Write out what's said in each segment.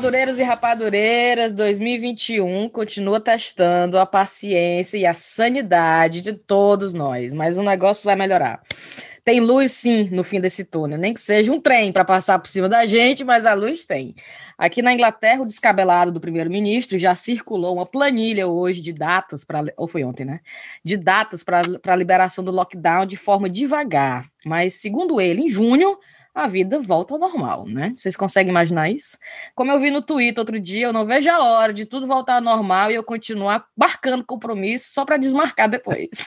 rapadureiros e rapadureiras, 2021 continua testando a paciência e a sanidade de todos nós, mas o negócio vai melhorar. Tem luz sim no fim desse túnel, nem que seja um trem para passar por cima da gente, mas a luz tem. Aqui na Inglaterra, o descabelado do primeiro-ministro já circulou uma planilha hoje de datas para ou foi ontem, né? De datas para a liberação do lockdown de forma devagar, mas segundo ele, em junho a vida volta ao normal, né? Vocês conseguem imaginar isso? Como eu vi no Twitter outro dia, eu não vejo a hora de tudo voltar ao normal e eu continuar marcando compromisso só para desmarcar depois.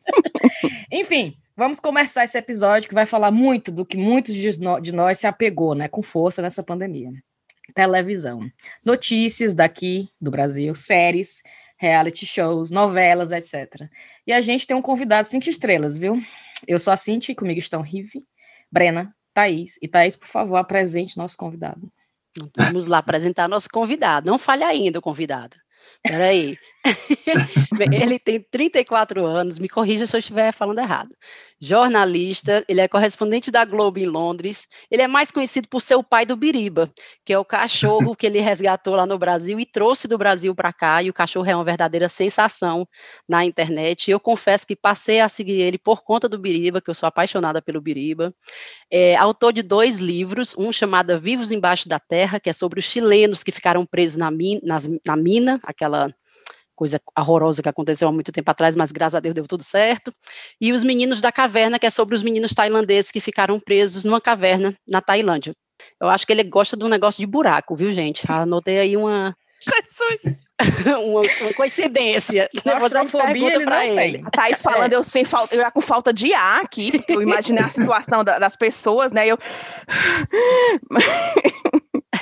Enfim, vamos começar esse episódio que vai falar muito do que muitos de nós se apegou, né, com força nessa pandemia. Televisão. Notícias daqui do Brasil, séries, reality shows, novelas, etc. E a gente tem um convidado cinco estrelas, viu? Eu sou a Cinti, comigo estão Rive, Brena, Thaís. E Thaís, por favor, apresente nosso convidado. Vamos lá apresentar nosso convidado. Não falha ainda o convidado. Peraí. Ele tem 34 anos, me corrija se eu estiver falando errado. Jornalista, ele é correspondente da Globo em Londres. Ele é mais conhecido por ser o pai do Biriba, que é o cachorro que ele resgatou lá no Brasil e trouxe do Brasil para cá. E o cachorro é uma verdadeira sensação na internet. Eu confesso que passei a seguir ele por conta do Biriba, que eu sou apaixonada pelo Biriba. É autor de dois livros, um chamado Vivos Embaixo da Terra, que é sobre os chilenos que ficaram presos na, min nas, na mina, aquela coisa horrorosa que aconteceu há muito tempo atrás, mas graças a Deus deu tudo certo. E Os Meninos da Caverna, que é sobre os meninos tailandeses que ficaram presos numa caverna na Tailândia. Eu acho que ele gosta de um negócio de buraco, viu, gente? Anotei aí uma. Jesus! uma, uma, coincidência. Claustrofobia ele não ele. tem. A Thaís falando, é. eu sem falta, eu já com falta de ar aqui, eu imaginei a situação da, das pessoas, né? Eu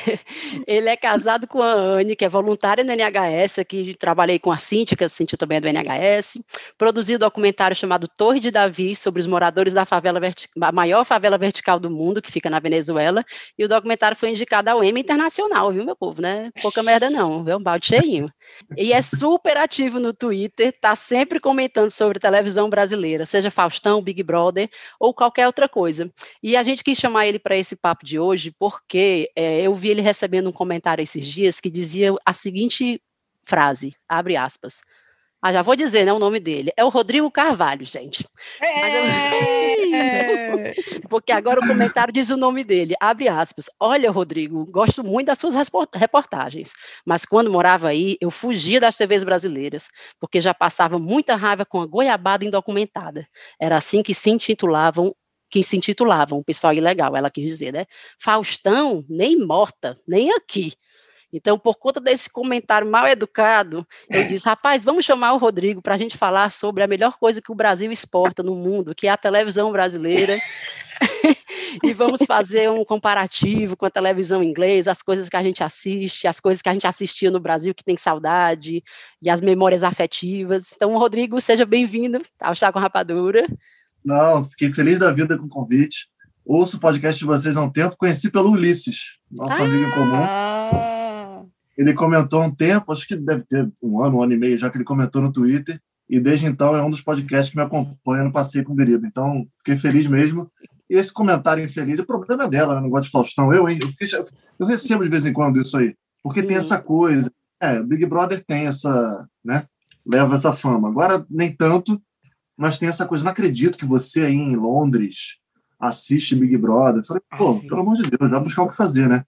ele é casado com a Anne, que é voluntária no NHS, aqui trabalhei com a Cintia, que a Cintia também é do NHS, produziu um documentário chamado Torre de Davi, sobre os moradores da favela a maior favela vertical do mundo, que fica na Venezuela, e o documentário foi indicado ao Emmy Internacional, viu, meu povo, né? Pouca merda não, viu? Um balde cheinho. E é super ativo no Twitter, tá sempre comentando sobre televisão brasileira, seja Faustão, Big Brother ou qualquer outra coisa. E a gente quis chamar ele para esse papo de hoje porque é, eu vi ele recebendo um comentário esses dias que dizia a seguinte frase, abre aspas, ah, já vou dizer, né, o nome dele. É o Rodrigo Carvalho, gente. É... Porque agora o comentário diz o nome dele. Abre aspas. Olha, Rodrigo, gosto muito das suas reportagens, mas quando morava aí, eu fugia das TVs brasileiras, porque já passava muita raiva com a goiabada indocumentada. Era assim que se intitulavam que se intitulavam, pessoal ilegal, ela quis dizer, né? Faustão, nem morta, nem aqui. Então, por conta desse comentário mal educado, eu disse, rapaz, vamos chamar o Rodrigo para a gente falar sobre a melhor coisa que o Brasil exporta no mundo, que é a televisão brasileira. e vamos fazer um comparativo com a televisão inglesa, as coisas que a gente assiste, as coisas que a gente assistia no Brasil que tem saudade, e as memórias afetivas. Então, Rodrigo, seja bem-vindo ao Chá com Rapadura. Não, fiquei feliz da vida com o convite. Ouço o podcast de vocês há um tempo, conheci pelo Ulisses, nosso ah, amigo em comum. Ah. Ele comentou há um tempo, acho que deve ter um ano, um ano e meio já que ele comentou no Twitter, e desde então é um dos podcasts que me acompanha no Passeio com o Biriba. Então, fiquei feliz mesmo. E esse comentário infeliz, o problema é dela, né? não gosto de Faustão. Eu, hein? Eu, fiquei, eu recebo de vez em quando isso aí, porque tem essa coisa. É, Big Brother tem essa, né? Leva essa fama. Agora, nem tanto, mas tem essa coisa. Não acredito que você aí em Londres assiste Big Brother. Eu falei, pô, pelo amor de Deus, vai buscar o que fazer, né?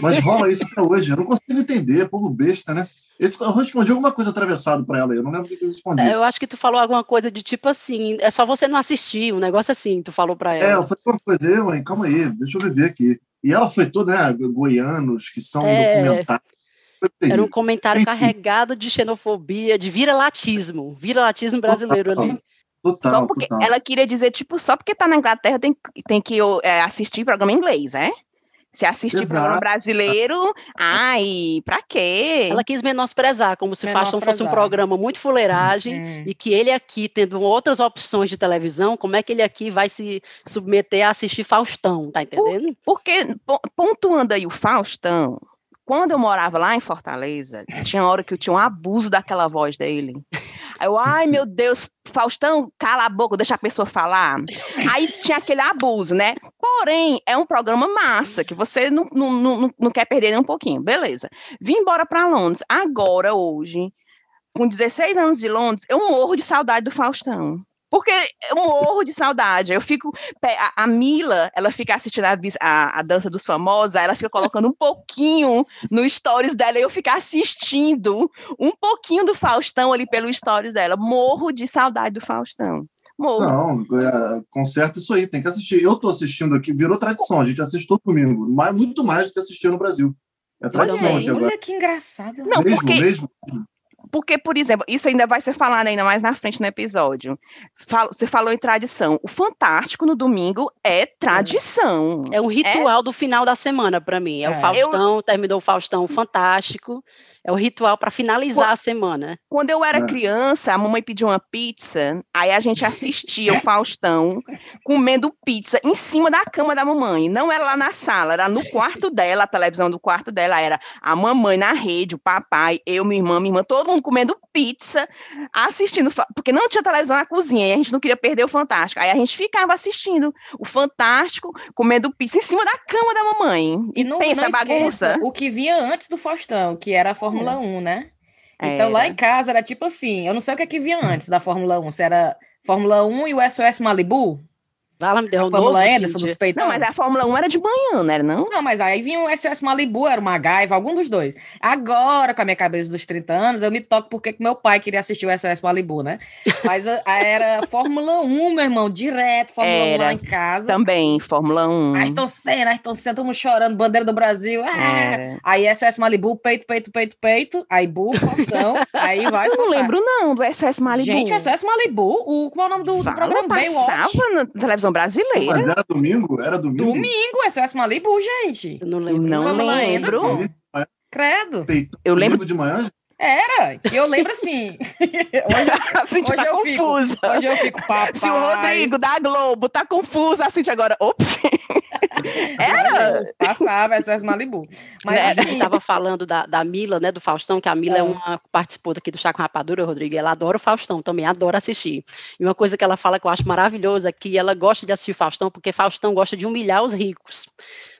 Mas rola isso até hoje. Eu não consigo entender, povo besta, né? Esse, eu respondi alguma coisa atravessado para ela, eu não lembro o que eu respondi. É, eu acho que tu falou alguma coisa de tipo assim, é só você não assistir, um negócio assim, tu falou para ela. É, eu falei, uma coisa, eu, hein, calma aí, deixa eu viver aqui. E ela foi toda, né, goianos, que são é... documentários. Era um comentário carregado de xenofobia, de vira-latismo, vira-latismo brasileiro ali. Total, só porque total. ela queria dizer, tipo, só porque tá na Inglaterra tem, tem que é, assistir programa em inglês, é? Se assistir Exato. programa brasileiro, ai, pra quê? Ela quis menosprezar, como se Faustão fosse um programa muito fuleiragem uhum. e que ele aqui, tendo outras opções de televisão, como é que ele aqui vai se submeter a assistir Faustão, tá entendendo? porque, pontuando aí o Faustão, quando eu morava lá em Fortaleza, tinha hora que eu tinha um abuso daquela voz dele. Aí eu, ai meu Deus, Faustão, cala a boca, deixa a pessoa falar. Aí tinha aquele abuso, né? Porém, é um programa massa, que você não, não, não, não quer perder nem um pouquinho. Beleza. Vim embora para Londres. Agora, hoje, com 16 anos de Londres, eu morro de saudade do Faustão. Porque eu morro de saudade. Eu fico. A, a Mila, ela fica assistindo a, a, a, dança dos famosos, ela fica colocando um pouquinho no stories dela e eu fico assistindo um pouquinho do Faustão ali pelo stories dela. Morro de saudade do Faustão. Morro. Não, é, conserta isso aí, tem que assistir. Eu tô assistindo aqui, virou tradição, a gente assiste todo domingo, mais, muito mais do que assistir no Brasil. É tradição aqui agora. Olha que engraçado. Não, mesmo, porque... mesmo. Porque, por exemplo, isso ainda vai ser falado ainda mais na frente no episódio. Você falou em tradição. O Fantástico no domingo é tradição. É um ritual é... do final da semana para mim. É, é, o Faustão, eu... terminou o Faustão Fantástico. É o ritual para finalizar quando, a semana. Quando eu era é. criança, a mamãe pediu uma pizza, aí a gente assistia o Faustão comendo pizza em cima da cama da mamãe. Não era lá na sala, era no quarto dela, a televisão do quarto dela era a mamãe na rede, o papai, eu, minha irmã, minha irmã, todo mundo comendo pizza, assistindo, porque não tinha televisão na cozinha e a gente não queria perder o Fantástico. Aí a gente ficava assistindo o Fantástico, comendo pizza em cima da cama da mamãe. E, e não, pensa não a bagunça. O que vinha antes do Faustão, que era a Fórmula 1, né? Então era. lá em casa era tipo assim, eu não sei o que, é que vinha antes da Fórmula 1, se era Fórmula 1 e o SOS Malibu, Fala, me deu um Fórmula Anderson dos Não, mas a Fórmula 1 era de manhã, não era não? Não, mas aí vinha o SOS Malibu, era uma Gaiva, algum dos dois. Agora, com a minha cabeça dos 30 anos, eu me toco porque meu pai queria assistir o SOS Malibu, né? Mas a era Fórmula 1, meu irmão, direto, Fórmula era, 1 lá em casa. Também, Fórmula 1. Ayrton Senna, Ayrton Senna, todo mundo chorando, bandeira do Brasil. Ah! Aí SOS Malibu, peito, peito, peito, peito. Aí Bu, Faustão, aí vai. Eu não lembro não do SOS Malibu. Gente, o SOS Malibu, o, qual é o nome do, do programa? Passava na televisão brasileira. Mas era domingo? Era domingo? Domingo, SOS Malibu, gente. Eu não lembro. Não lembro. Credo. Eu lembro de manhã? Era, eu lembro assim. hoje, hoje tá eu confusa. fico, hoje eu fico, papai. Se o Rodrigo da Globo tá confuso, assim, agora, ops. Era! Passava SOS Malibu. Mas né, assim... tava falando da, da Mila, né, do Faustão, que a Mila é, é uma participou aqui do Chá com Rapadura, Rodrigo, ela adora o Faustão também, adora assistir. E uma coisa que ela fala que eu acho maravilhosa é que ela gosta de assistir Faustão porque Faustão gosta de humilhar os ricos.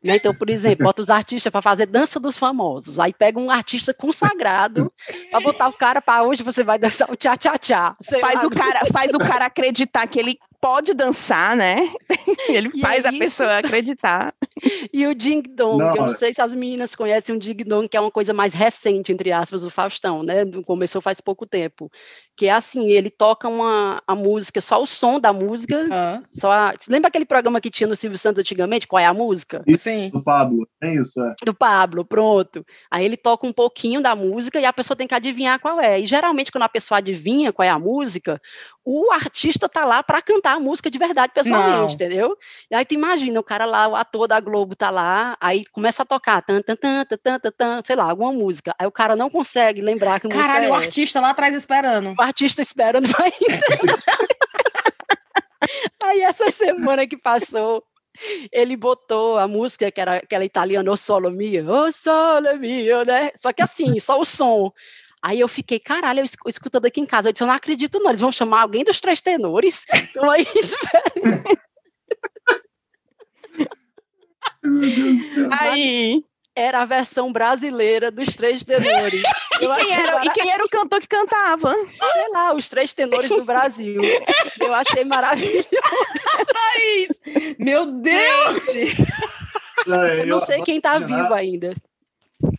Né? Então, por exemplo, bota os artistas para fazer dança dos famosos. Aí pega um artista consagrado para botar o cara para hoje você vai dançar o tchá tchá tchá. Faz o cara, faz o cara acreditar que ele pode dançar, né? Ele e faz é a pessoa acreditar. E o Ding Dong, não. eu não sei se as meninas conhecem o Ding Dong, que é uma coisa mais recente, entre aspas, do Faustão, né? Começou faz pouco tempo. Que é assim, ele toca uma a música, só o som da música. Uhum. Só a, você lembra aquele programa que tinha no Silvio Santos antigamente? Qual é a música? Sim. Do Pablo, é isso, é. Do Pablo, pronto. Aí ele toca um pouquinho da música e a pessoa tem que adivinhar qual é. E geralmente, quando a pessoa adivinha qual é a música, o artista tá lá para cantar a música de verdade pessoalmente, Não. entendeu? E aí tu imagina, o cara lá, o ator da Globo tá lá, aí começa a tocar, tan, tan, tan, tan, tan, tan, sei lá, alguma música. Aí o cara não consegue lembrar que música Caralho, é. o artista lá atrás esperando. O artista esperando vai Aí essa semana que passou, ele botou a música que era aquela italiana, O Solo Mio, O Solo Mio, né? Só que assim, só o som. Aí eu fiquei, caralho, eu escutando aqui em casa. Eu disse, eu não acredito, não. Eles vão chamar alguém dos três tenores. Então aí, Aí. Era a versão brasileira dos três tenores. E quem, era, e quem, era, o cantor que cantava? Sei lá, os três tenores do Brasil. Eu achei maravilhoso. Thaís! Meu Deus! eu não sei quem está vivo ainda.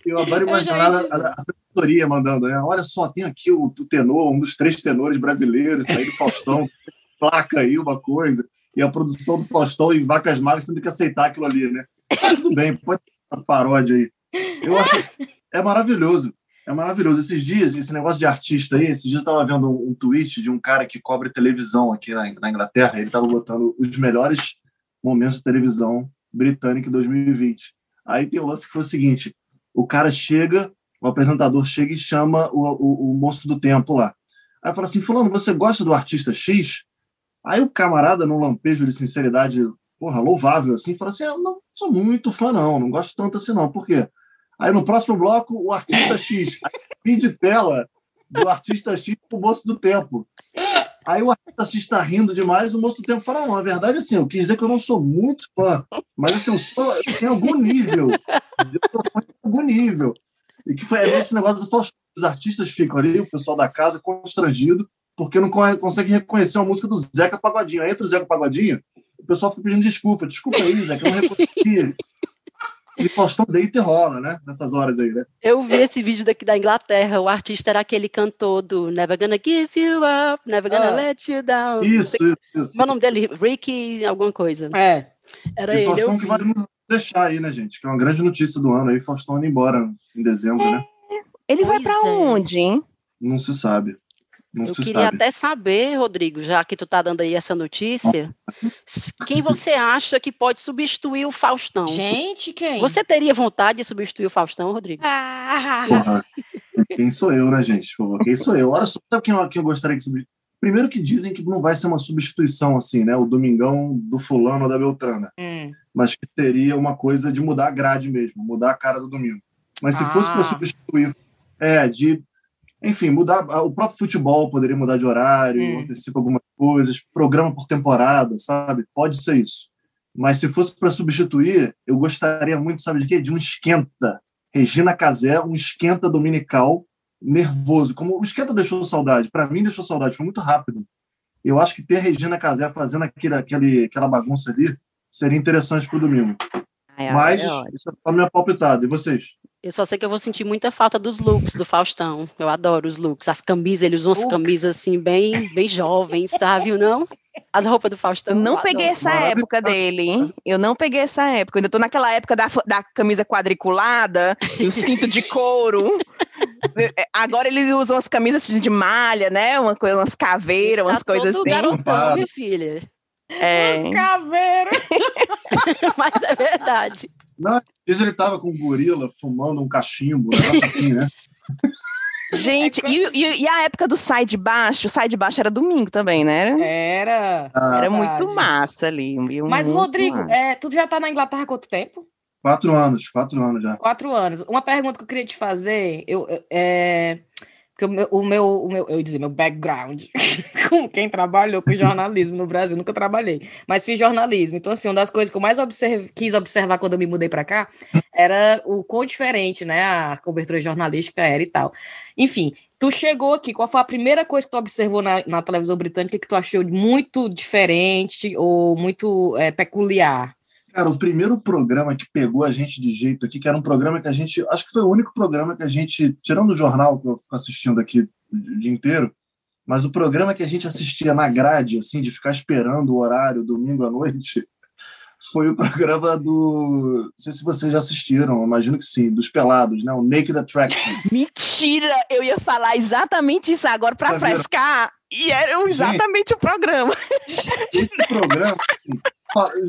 Eu adoro imaginar a, a, assessoria mandando, né? Olha só, tem aqui o, o, tenor, um dos três tenores brasileiros, tá aí do Faustão, placa aí uma coisa, e a produção do Faustão em Vacas Magras tendo que aceitar aquilo ali, né? Mas tudo bem, pode uma paródia aí. Eu acho é maravilhoso. É maravilhoso. Esses dias, esse negócio de artista aí, esses dias eu estava vendo um, um, tweet de um cara que cobre televisão aqui na, na Inglaterra. Ele estava botando os melhores momentos de televisão britânica em 2020. Aí tem o lance que foi o seguinte: o cara chega, o apresentador chega e chama o, o, o moço do tempo lá. Aí fala assim: Fulano, você gosta do artista X? Aí o camarada, num lampejo de sinceridade, porra, louvável, assim, fala assim: Eu não sou muito fã, não, não gosto tanto assim, não. Por quê? Aí no próximo bloco, o artista X, fim de tela, do artista X pro moço do tempo. Aí o artista X está rindo demais, o moço do tempo fala: não, na verdade, assim, eu quis dizer que eu não sou muito fã, mas assim, eu, sou, eu tenho algum nível. Eu tenho algum nível. E que foi é esse negócio do Faustão. Os artistas ficam ali, o pessoal da casa, constrangido, porque não consegue reconhecer a música do Zeca Pagodinho. Aí entra o Zeca Pagodinho, o pessoal fica pedindo desculpa. Desculpa aí, Zeca, eu não reconheci. E Faustão deita e rola, né? Nessas horas aí, né? Eu vi esse vídeo daqui da Inglaterra. O artista era aquele cantor do Never Gonna Give You Up, Never Gonna ah, Let You Down. Isso, isso, isso. Qual é o nome dele? Ricky, alguma coisa. É. Era e ele. Faustão que vai nos deixar aí, né, gente? Que é uma grande notícia do ano aí. Faustão indo embora em dezembro, né? Ele pois vai para é. onde, hein? Não se sabe. Não eu queria sabe. até saber, Rodrigo, já que tu tá dando aí essa notícia, quem você acha que pode substituir o Faustão? Gente, quem? Você teria vontade de substituir o Faustão, Rodrigo? Ah. Porra, quem sou eu, né, gente? Quem sou eu? Olha só, sabe quem eu, quem eu gostaria que substituísse? Primeiro que dizem que não vai ser uma substituição assim, né? O Domingão do fulano ou da Beltrana. Hum. Mas que seria uma coisa de mudar a grade mesmo, mudar a cara do domingo. Mas se ah. fosse para substituir, é, de enfim, mudar o próprio futebol poderia mudar de horário, hum. antecipa algumas coisas, programa por temporada, sabe? Pode ser isso. Mas se fosse para substituir, eu gostaria muito, sabe de quê? De um esquenta. Regina Casé, um esquenta dominical nervoso. Como o esquenta deixou saudade, para mim deixou saudade, foi muito rápido. Eu acho que ter Regina Casé fazendo aquele, aquele, aquela bagunça ali seria interessante para o domingo. Ai, Mas, é isso é só minha palpitada. E vocês? Eu só sei que eu vou sentir muita falta dos looks do Faustão. Eu adoro os looks. As camisas, ele usa umas camisas assim, bem, bem jovens, tá? Viu, não? As roupas do Faustão. Eu não eu peguei adoro. essa época dele, hein? Eu não peguei essa época. Eu ainda tô naquela época da, da camisa quadriculada, o cinto de couro. Agora eles usam as camisas de malha, né? Uma, umas caveiras, umas tá coisas assim. Garotão, minha filha. É. Umas caveiras. Mas é verdade. Não, às ele tava com um gorila fumando um cachimbo, um negócio assim, né? Gente, e, e, e, a época do sai de baixo? O sai de baixo era domingo também, né? Era. Ah, era muito massa ali. Mas, Rodrigo, é, tu já tá na Inglaterra há quanto tempo? Quatro anos, quatro anos já. Quatro anos. Uma pergunta que eu queria te fazer, eu, é, porque o meu, o meu, o meu, eu ia dizer, meu background, com quem trabalhou com jornalismo no Brasil, nunca trabalhei, mas fiz jornalismo. Então, assim, uma das coisas que eu mais observe, quis observar quando eu me mudei para cá era o quão diferente, né, a cobertura jornalística era e tal. Enfim, tu chegou aqui, qual foi a primeira coisa que tu observou na, na televisão britânica que tu achou muito diferente ou muito é, peculiar? Cara, o primeiro programa que pegou a gente de jeito aqui, que era um programa que a gente. Acho que foi o único programa que a gente. Tirando o jornal que eu fico assistindo aqui o dia inteiro, mas o programa que a gente assistia na grade, assim, de ficar esperando o horário, domingo à noite, foi o programa do. Não sei se vocês já assistiram, imagino que sim, dos Pelados, né? O Naked Attraction. Mentira! Eu ia falar exatamente isso agora para frescar. E era exatamente gente, o programa. Esse programa. Assim,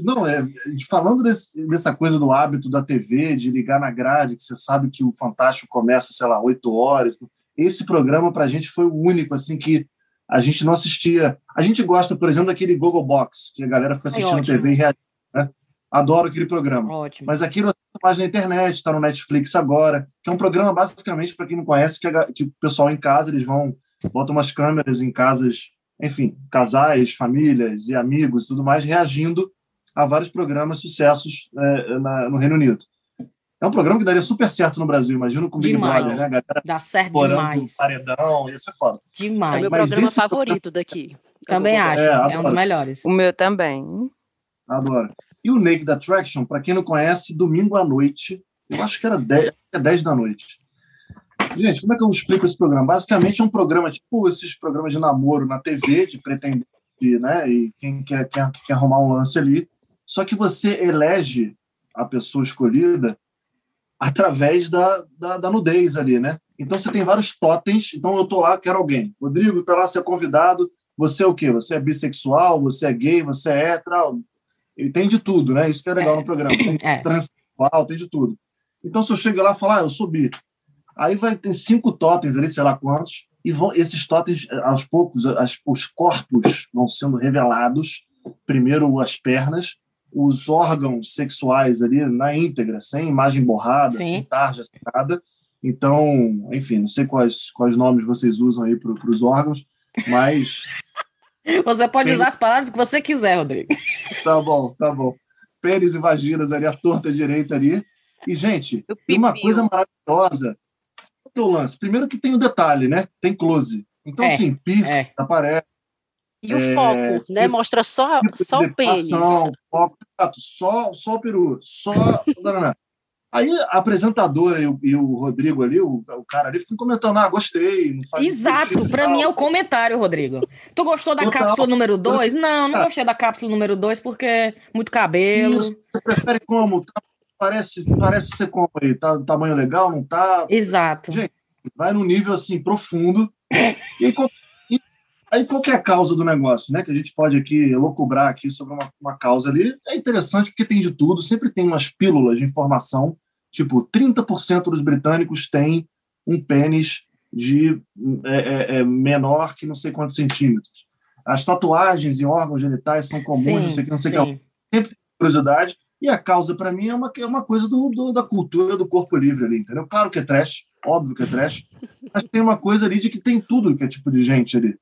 não, é, falando desse, dessa coisa do hábito da TV, de ligar na grade, que você sabe que o Fantástico começa, sei lá, 8 horas. Esse programa, para a gente, foi o único, assim, que a gente não assistia. A gente gosta, por exemplo, daquele Google Box, que a galera fica assistindo é TV e reagindo. Né? Adoro aquele programa. Ótimo. Mas aquilo mais na internet, está no Netflix agora, que é um programa, basicamente, para quem não conhece, que, a, que o pessoal em casa, eles vão, botam umas câmeras em casas enfim, casais, famílias e amigos e tudo mais, reagindo a vários programas sucessos é, na, no Reino Unido. É um programa que daria super certo no Brasil, imagina com Big demais. Brother, né? galera Dá certo demais. paredão, isso é foda. Demais. É o meu Mas programa favorito programa... daqui. Também acho, é, é, um dos melhores. O meu também. Adoro. E o Naked Attraction, para quem não conhece, domingo à noite, eu acho que era 10, é 10 da noite. Gente, como é que eu explico esse programa? Basicamente é um programa tipo esses programas de namoro na TV, de pretendente, né? E quem quer, quer, quer arrumar um lance ali. Só que você elege a pessoa escolhida através da, da, da, nudez ali, né? Então você tem vários totens. Então eu tô lá, quero alguém. Rodrigo, tá lá, você é convidado. Você é o quê? Você é bissexual? Você é gay? Você é hétero? Ele tem de tudo, né? Isso que é legal no programa. Tem é. transexual, tem de tudo. Então se eu chego lá e falar, ah, eu sou bi. Aí vai ter cinco totens ali, sei lá quantos, e vão esses totens, aos poucos, as, os corpos vão sendo revelados. Primeiro as pernas, os órgãos sexuais ali na íntegra, sem imagem borrada, Sim. sem tarja secada, Então, enfim, não sei quais, quais nomes vocês usam aí para os órgãos, mas. Você pode usar as palavras que você quiser, Rodrigo. Tá bom, tá bom. Pênis e vaginas ali, a torta direita ali. E, gente, uma coisa maravilhosa. O teu lance. Primeiro que tem o um detalhe, né? Tem close. Então, é, assim, pizza, é. aparece. E o é, foco, né? Tipo, Mostra só, tipo só o pênis. Foco, só, só o peru, só. Aí a apresentadora e o, e o Rodrigo ali, o, o, cara ali, ficam comentando: ah, gostei. Exato, para mim é o comentário, Rodrigo. Tu gostou da Total. cápsula número 2? Não, não gostei da cápsula número 2 porque é muito cabelo. Isso. Você prefere como? Parece, parece ser como aí? Tá tamanho legal, não tá? Exato. Gente, vai num nível assim profundo. e aí, Aí qual é a causa do negócio, né? Que a gente pode aqui lucubrar aqui sobre uma, uma causa ali. É interessante porque tem de tudo, sempre tem umas pílulas de informação. Tipo, 30% dos britânicos têm um pênis de é, é, é, menor que não sei quantos centímetros. As tatuagens em órgãos genitais são comuns, sim, não sei que, não sei que. Sempre tem curiosidade. E a causa, para mim, é uma, é uma coisa do, do, da cultura do corpo livre ali, entendeu? Claro que é trash, óbvio que é trash, mas tem uma coisa ali de que tem tudo que é tipo de gente ali.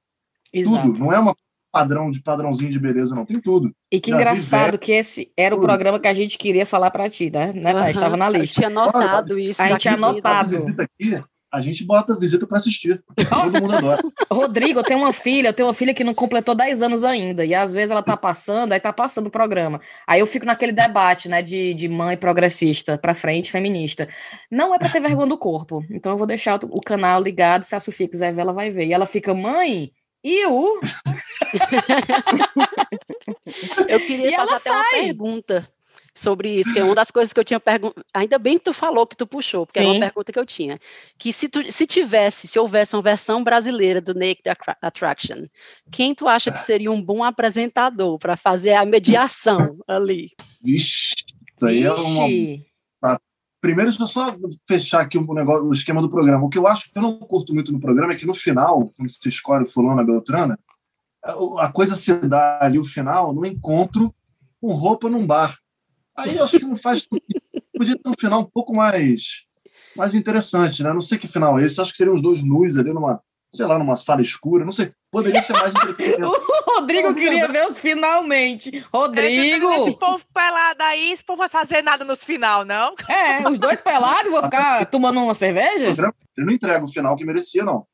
Exato. Tudo. Não é uma padrão de padrãozinho de beleza, não. Tem tudo. E que Já engraçado que esse era tudo. o programa que a gente queria falar para ti, né? né uhum. Estava na lista. Eu tinha anotado isso. A gente tinha anotado. Visita aqui, a gente bota visita para assistir. Todo mundo adora. Rodrigo, eu tenho uma filha, eu tenho uma filha que não completou 10 anos ainda. E às vezes ela tá passando, aí tá passando o programa. Aí eu fico naquele debate, né, de, de mãe progressista para frente, feminista. Não é para ter vergonha do corpo. Então eu vou deixar o, o canal ligado, se a Sofia quiser ver, ela vai ver. E ela fica, mãe, e o. eu queria e fazer até sai. uma pergunta sobre isso, que é uma das coisas que eu tinha perguntado. Ainda bem que tu falou que tu puxou, porque Sim. era uma pergunta que eu tinha. Que se, tu, se tivesse, se houvesse uma versão brasileira do Naked Attraction, quem tu acha que seria um bom apresentador para fazer a mediação ali? Vixe, isso aí é uma Primeiro, deixa eu só fechar aqui o, negócio, o esquema do programa. O que eu acho que eu não curto muito no programa é que no final, quando você escolhe o fulano, a Beltrana, a coisa se dá ali, o final, no encontro com roupa num bar. Aí eu acho que não faz. Podia ter um final um pouco mais, mais interessante, né? Não sei que final é esse. Acho que seriam os dois nus ali numa, sei lá, numa sala escura, não sei. Poderia ser mais entretenimento. o Rodrigo queria ver os finalmente. Rodrigo! Esse povo pelado aí, esse povo vai fazer nada nos final, não? É, os dois pelados vão ficar tomando uma cerveja? Eu não entrego o final que merecia, não.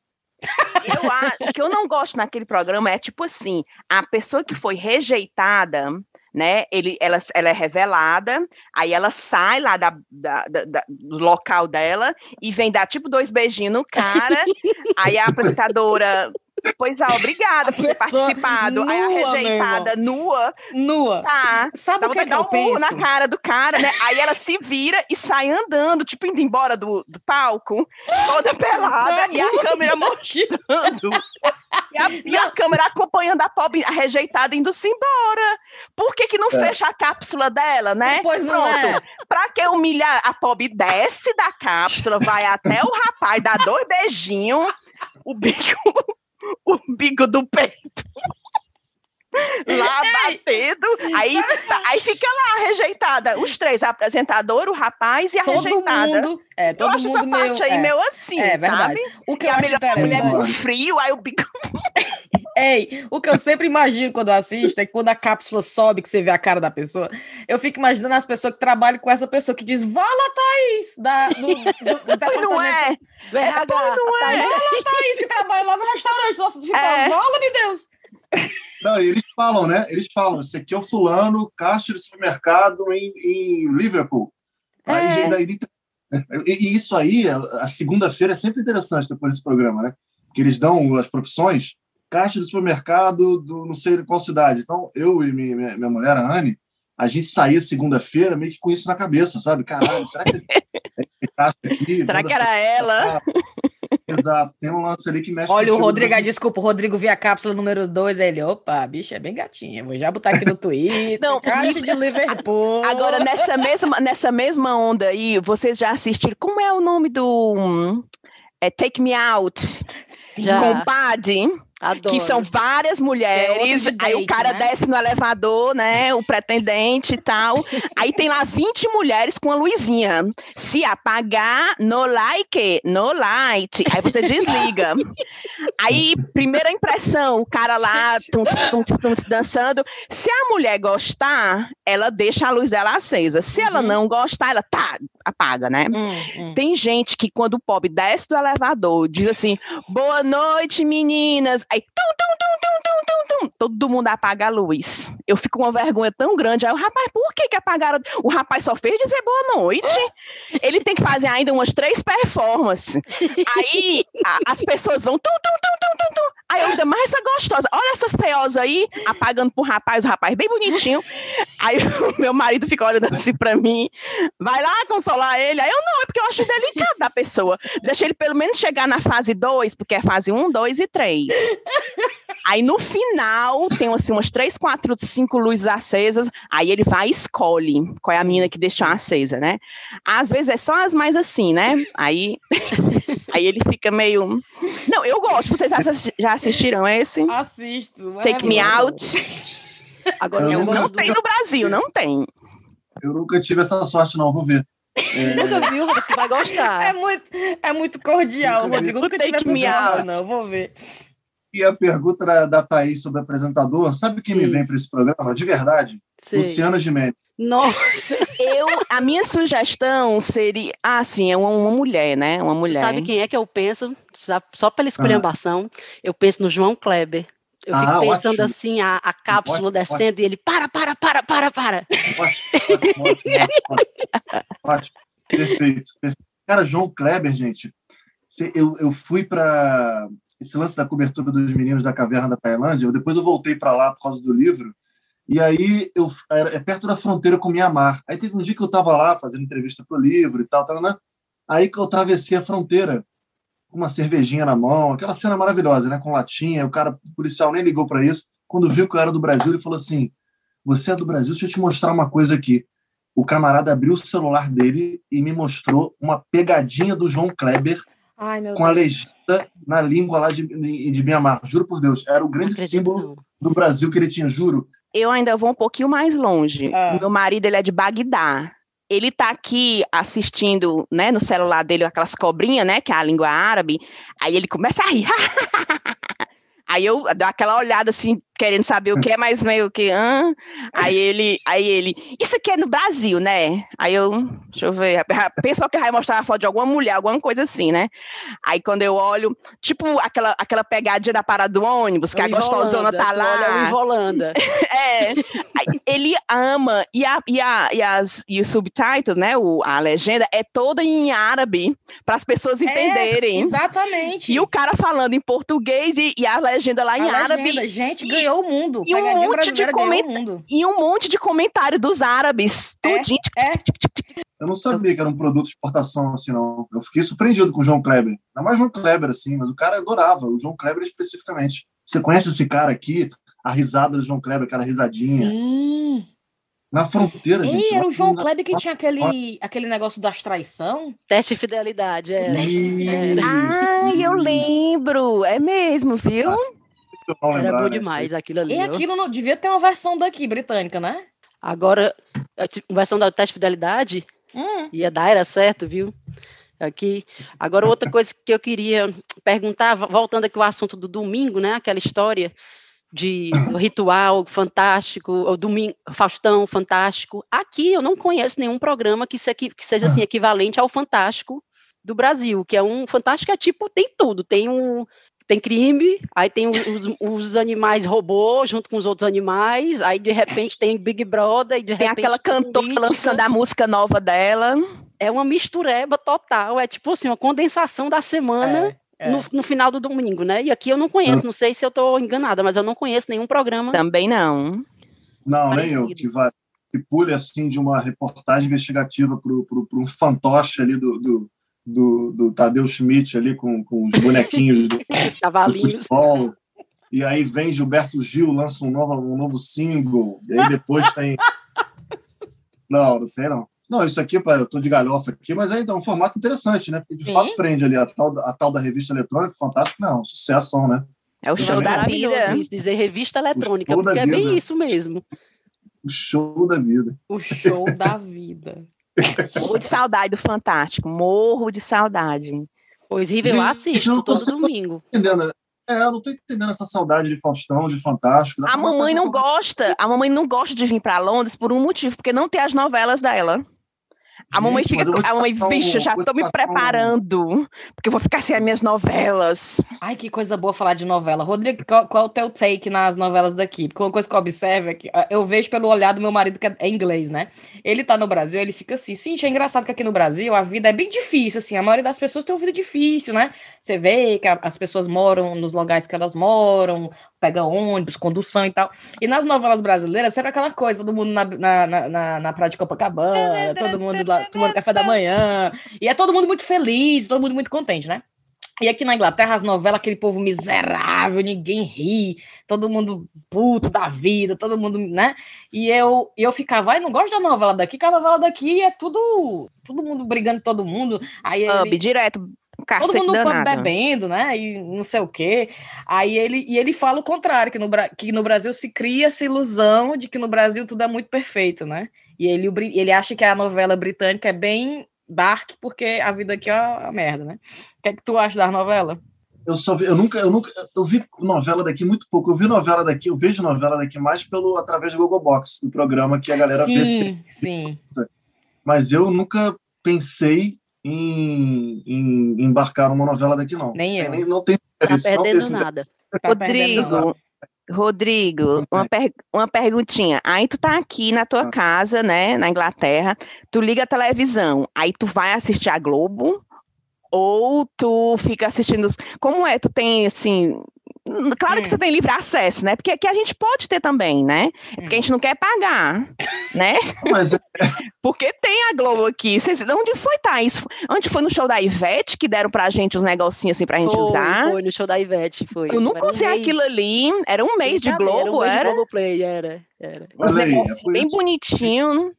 Eu, o que eu não gosto naquele programa é tipo assim: a pessoa que foi rejeitada, né? Ele, ela, ela é revelada, aí ela sai lá da, da, da, do local dela e vem dar tipo dois beijinhos no cara. aí a apresentadora Pois é, obrigada por ter participado. Nua, Aí a rejeitada nua. Nua. Tá. Sabe o que, que eu um penso? na cara do cara, né? Aí ela se vira e sai andando, tipo, indo embora do, do palco, toda pelada, e a câmera mostrando. E a, e a, câmera acompanhando a pobre, a rejeitada, indo-se embora. Por que, que não é. fecha a cápsula dela, né? Pois Pronto. não é. Pra que humilhar? A pobre desce da cápsula, vai até o rapaz, dá dois beijinhos, o bico o bico do peito. lá batendo, aí, aí fica lá rejeitada, os três, a apresentadora, o rapaz e a todo rejeitada. Mundo, é, todo eu acho mundo essa parte aí é, meio assim, é, verdade. sabe? O que e eu a acho mulher, mulher com frio, aí o bico... Ei, o que eu sempre imagino quando eu assisto é que quando a cápsula sobe, que você vê a cara da pessoa, eu fico imaginando as pessoas que trabalham com essa pessoa que diz, vala, Thaís! Da, do, do, do não é! Do RH. Não é. Vala, Thaís, que trabalha lá no restaurante. Nossa, fica, é. vala de Deus! Não, eles falam, né? Eles falam, esse aqui é o fulano, caixa de supermercado em, em Liverpool. É. Aí, daí, e, e isso aí, a, a segunda-feira é sempre interessante depois desse programa, né? Que eles dão as profissões caixa de supermercado do não sei qual cidade. Então, eu e minha, minha mulher, a Anne, a gente saía segunda-feira meio que com isso na cabeça, sabe? Caralho, será que tem caixa aqui? Será que era ela? Exato, tem um lance ali que mexe Olha, o Rodrigo, do... desculpa, o Rodrigo viu a cápsula número 2, ele, opa, bicho, é bem gatinha, vou já botar aqui no Twitter, Não, caixa de Liverpool. Agora, nessa mesma, nessa mesma onda aí, vocês já assistiram, como é o nome do... É Take Me Out, Sim. com o Paddy. Adoro. que são várias mulheres, É aí o date, cara né? desce no elevador, né, o pretendente e tal, aí tem lá 20 mulheres com a luzinha, se apagar, no like, no light, aí você desliga. Aí, primeira impressão, o cara lá tum, tum, tum, dançando, se a mulher gostar, ela deixa a luz dela acesa, se ela Uhum. não gostar, ela tá, apaga, né? Hum, hum. Tem gente que quando o pobre desce do elevador, diz assim, boa noite, meninas. Aí, tum, tum, tum, tum, tum, tum, tum, todo mundo apaga a luz. Eu fico com uma vergonha tão grande. Aí o rapaz, por que que apagaram? O rapaz só fez dizer boa noite. Ele tem que fazer ainda umas três performances. Aí a- as pessoas vão tum, tum, tum, tum, tum, tum. Aí eu ainda mais essa gostosa. Olha essa feiosa aí, apagando pro rapaz, o rapaz bem bonitinho. Aí o meu marido fica olhando assim pra mim. Vai lá consolar ele. Aí eu não, é porque eu acho delicado da pessoa. Deixa ele pelo menos chegar na fase 2, porque é fase 1, 2 e 3. Aí no final, tem assim, umas 3, 4, 5 luzes acesas. Aí ele vai e escolhe qual é a menina que deixou acesa, né? Às vezes é só as mais assim, né? Aí, aí ele fica meio. Não, eu gosto. Vocês já assistiram esse? Assisto. Take Me. Out? Agora Eu nunca- Não gosto do... tem no Brasil, não tem. Eu nunca tive essa sorte, não. Vou ver. É, Nunca viu, Rodrigo? Tu vai É gostar. muito, é muito cordial, Nunca. Rodrigo. Nunca tive essa sorte, não. Vou ver. E a pergunta da, da Thaís sobre apresentador, sabe quem me Sim. vem para esse programa? De verdade? Sei. Luciana Gimenez. Nossa, Eu, a minha sugestão seria. Ah, sim, é uma, uma mulher, né? Uma mulher. sabe quem é que eu penso? Só pela esculhambação, eu penso no João Kleber. Eu fico Ah, pensando ótimo. assim, a, a cápsula Ótimo, descendo e ele, para, para, para, para, para. Ótimo, ótimo, ótimo, ótimo, ótimo. Perfeito, perfeito. Cara, João Kleber, gente, eu, eu fui para esse lance da cobertura dos meninos da caverna da Tailândia. eu- Depois eu voltei para lá por causa do livro. E aí eu era, é perto da fronteira com Mianmar. Aí teve um dia que eu estava lá fazendo entrevista pro livro e tal, tal, né? Aí que eu atravessei a fronteira com uma cervejinha na mão, aquela cena maravilhosa, né? Com latinha. O cara, o policial nem ligou para isso. Quando viu que eu era do Brasil, ele falou assim: "Você é do Brasil? Deixa eu te mostrar uma coisa aqui." O camarada abriu o celular dele e me mostrou uma pegadinha do João Kleber Ai, com a legenda na língua lá de, de Mianmar. Juro por Deus, era o grande símbolo do Brasil que ele tinha, juro. Eu ainda vou um pouquinho mais longe. Ah. O meu marido, ele é de Bagdá. Ele tá aqui assistindo, né, no celular dele, aquelas cobrinhas, né, que é a língua árabe. Aí ele começa a rir. Aí eu dou aquela olhada assim, querendo saber o que é, mas meio que. Hã? Aí ele, aí ele, isso aqui é no Brasil, né? Aí eu, deixa eu ver, pensa que vai mostrar a foto de alguma mulher, alguma coisa assim, né? Aí quando eu olho, tipo aquela, aquela pegadinha da parada do ônibus, que É a o gostosona Ivolanda, tá tu Olha o lá. Ivolanda. É, ele ama, e, a, e, a, e, as, e os subtitles, né, o, a legenda, é toda em árabe, para as pessoas entenderem. É, exatamente. e o cara falando em português e, e a legenda lá A em árabe. legenda, gente, ganhou o mundo. e um monte de brasileira ganhou o comenta- mundo. E um monte de comentário dos árabes. É, Tudinho. é. Eu não sabia que era um produto de exportação assim, não. Eu fiquei surpreendido com o João Kleber. Não é mais João Kleber, assim, mas o cara adorava, o João Kleber especificamente. Você conhece esse cara aqui? A risada do João Kleber, aquela risadinha. Sim. Na fronteira, Ei, gente. era o João Kleber que tinha aquele, aquele negócio das traição. Teste de fidelidade, é. Ai, eu lembro. É mesmo, viu? Era bom né? demais aquilo ali. E ó. aquilo não devia ter uma versão daqui, britânica, né? Agora, a ti- versão da teste de fidelidade, Hum. ia dar, era certo, viu? Aqui. Agora, outra coisa que eu queria perguntar, vo- voltando aqui ao assunto do domingo, né? Aquela história de do ritual fantástico, o domingo, Faustão fantástico. Aqui eu não conheço nenhum programa que, se, que seja assim, equivalente ao Fantástico do Brasil, que é um Fantástico é tipo, tem tudo, tem um tem crime, aí tem os, os animais robô junto com os outros animais, aí de repente tem Big Brother, e de Tem repente aquela tem cantora política. lançando a música nova dela. É uma mistureba total, é tipo assim, uma condensação da semana É, é. no, no final do domingo, né? E aqui eu não conheço, não sei se eu estou enganada, mas eu não conheço nenhum programa. Também não. Não, nem eu, que vai que pule assim de uma reportagem investigativa para um fantoche ali do, do, do, do Tadeu Schmidt ali com, com os bonequinhos do, do Cavalinhos. futebol. E aí vem Gilberto Gil, lança um novo, um novo single. E aí depois tem. Não, não tem não. Não, isso aqui, eu tô de galhofa aqui, mas ainda é um formato interessante, né? Porque de Sim. fato prende ali a tal, a tal da revista eletrônica, fantástico, não, sucesso, né? É o show da vida. Isso, dizer revista eletrônica, porque é vida. bem isso mesmo. O show da vida. O show da vida. Morro de saudade do Fantástico. Morro de saudade. Pois River, eu assisto todo domingo. Entendendo. É, eu não tô entendendo essa saudade de Faustão, de Fantástico. A mamãe não gosta, a mamãe não gosta de vir para Londres por um motivo, porque não tem as novelas dela. A mamãe fica. A mamãe, bicho, já tô me preparando, porque eu vou ficar sem as minhas novelas. Ai, que coisa boa falar de novela. Rodrigo, qual, qual é o teu take nas novelas daqui? Porque uma coisa que eu observo é que ah, eu vejo pelo olhar do meu marido, que é inglês, né? Ele tá no Brasil, ele fica assim, sim, é engraçado que aqui no Brasil a vida é bem difícil, assim, a maioria das pessoas tem uma vida difícil, né? Você vê que as pessoas moram nos lugares que elas moram, pega ônibus, condução e tal. E nas novelas brasileiras, sempre aquela coisa, todo mundo na, na, na, na praia de Copacabana, todo mundo lá tomando café da manhã. E é todo mundo muito feliz, todo mundo muito contente, né? E aqui na Inglaterra, as novelas, aquele povo miserável, ninguém ri, todo mundo puto da vida, todo mundo, né? E eu, eu ficava, ai, não gosto da novela daqui, que a novela daqui é tudo, todo mundo brigando todo mundo. Aí ele... direto, Todo mundo danado. bebendo, né? E não sei o quê. Aí ele, e ele fala o contrário, que no, que no Brasil se cria essa ilusão de que no Brasil tudo é muito perfeito, né? E ele, ele acha que a novela britânica é bem dark, porque a vida aqui é uma merda, né? O que é que tu acha da novela? Eu só vi, eu nunca, eu nunca, eu vi novela daqui muito pouco. Eu vi novela daqui, eu vejo novela daqui mais pelo através do Google Box, do programa que a galera sim, vê. Sim, sim. Mas eu nunca pensei em, em, embarcar numa novela daqui, não. Nem eu. Nem, não tem tá perdendo nada. Tá Rodrigo, Rodrigo, uma, per uma perguntinha. Aí tu tá aqui na tua ah. casa, né, na Inglaterra, tu liga a televisão, aí tu vai assistir a Globo ou tu fica assistindo. Como é? Tu tem assim Claro que você hum. tem livre acesso, né? Porque aqui a gente pode ter também, né? É porque a gente não quer pagar, né? Mas... É. Porque tem a Globo aqui. Vocês, onde foi, Thaís? Onde foi no show da Ivete que deram pra gente uns negocinhos assim pra gente foi, usar? Foi, no show da Ivete, foi. Eu nunca usei um aquilo ali. Era um mês de Globo, era? Um mês era? De Globo Play, era. era. Uns negócios é bem bonitinho.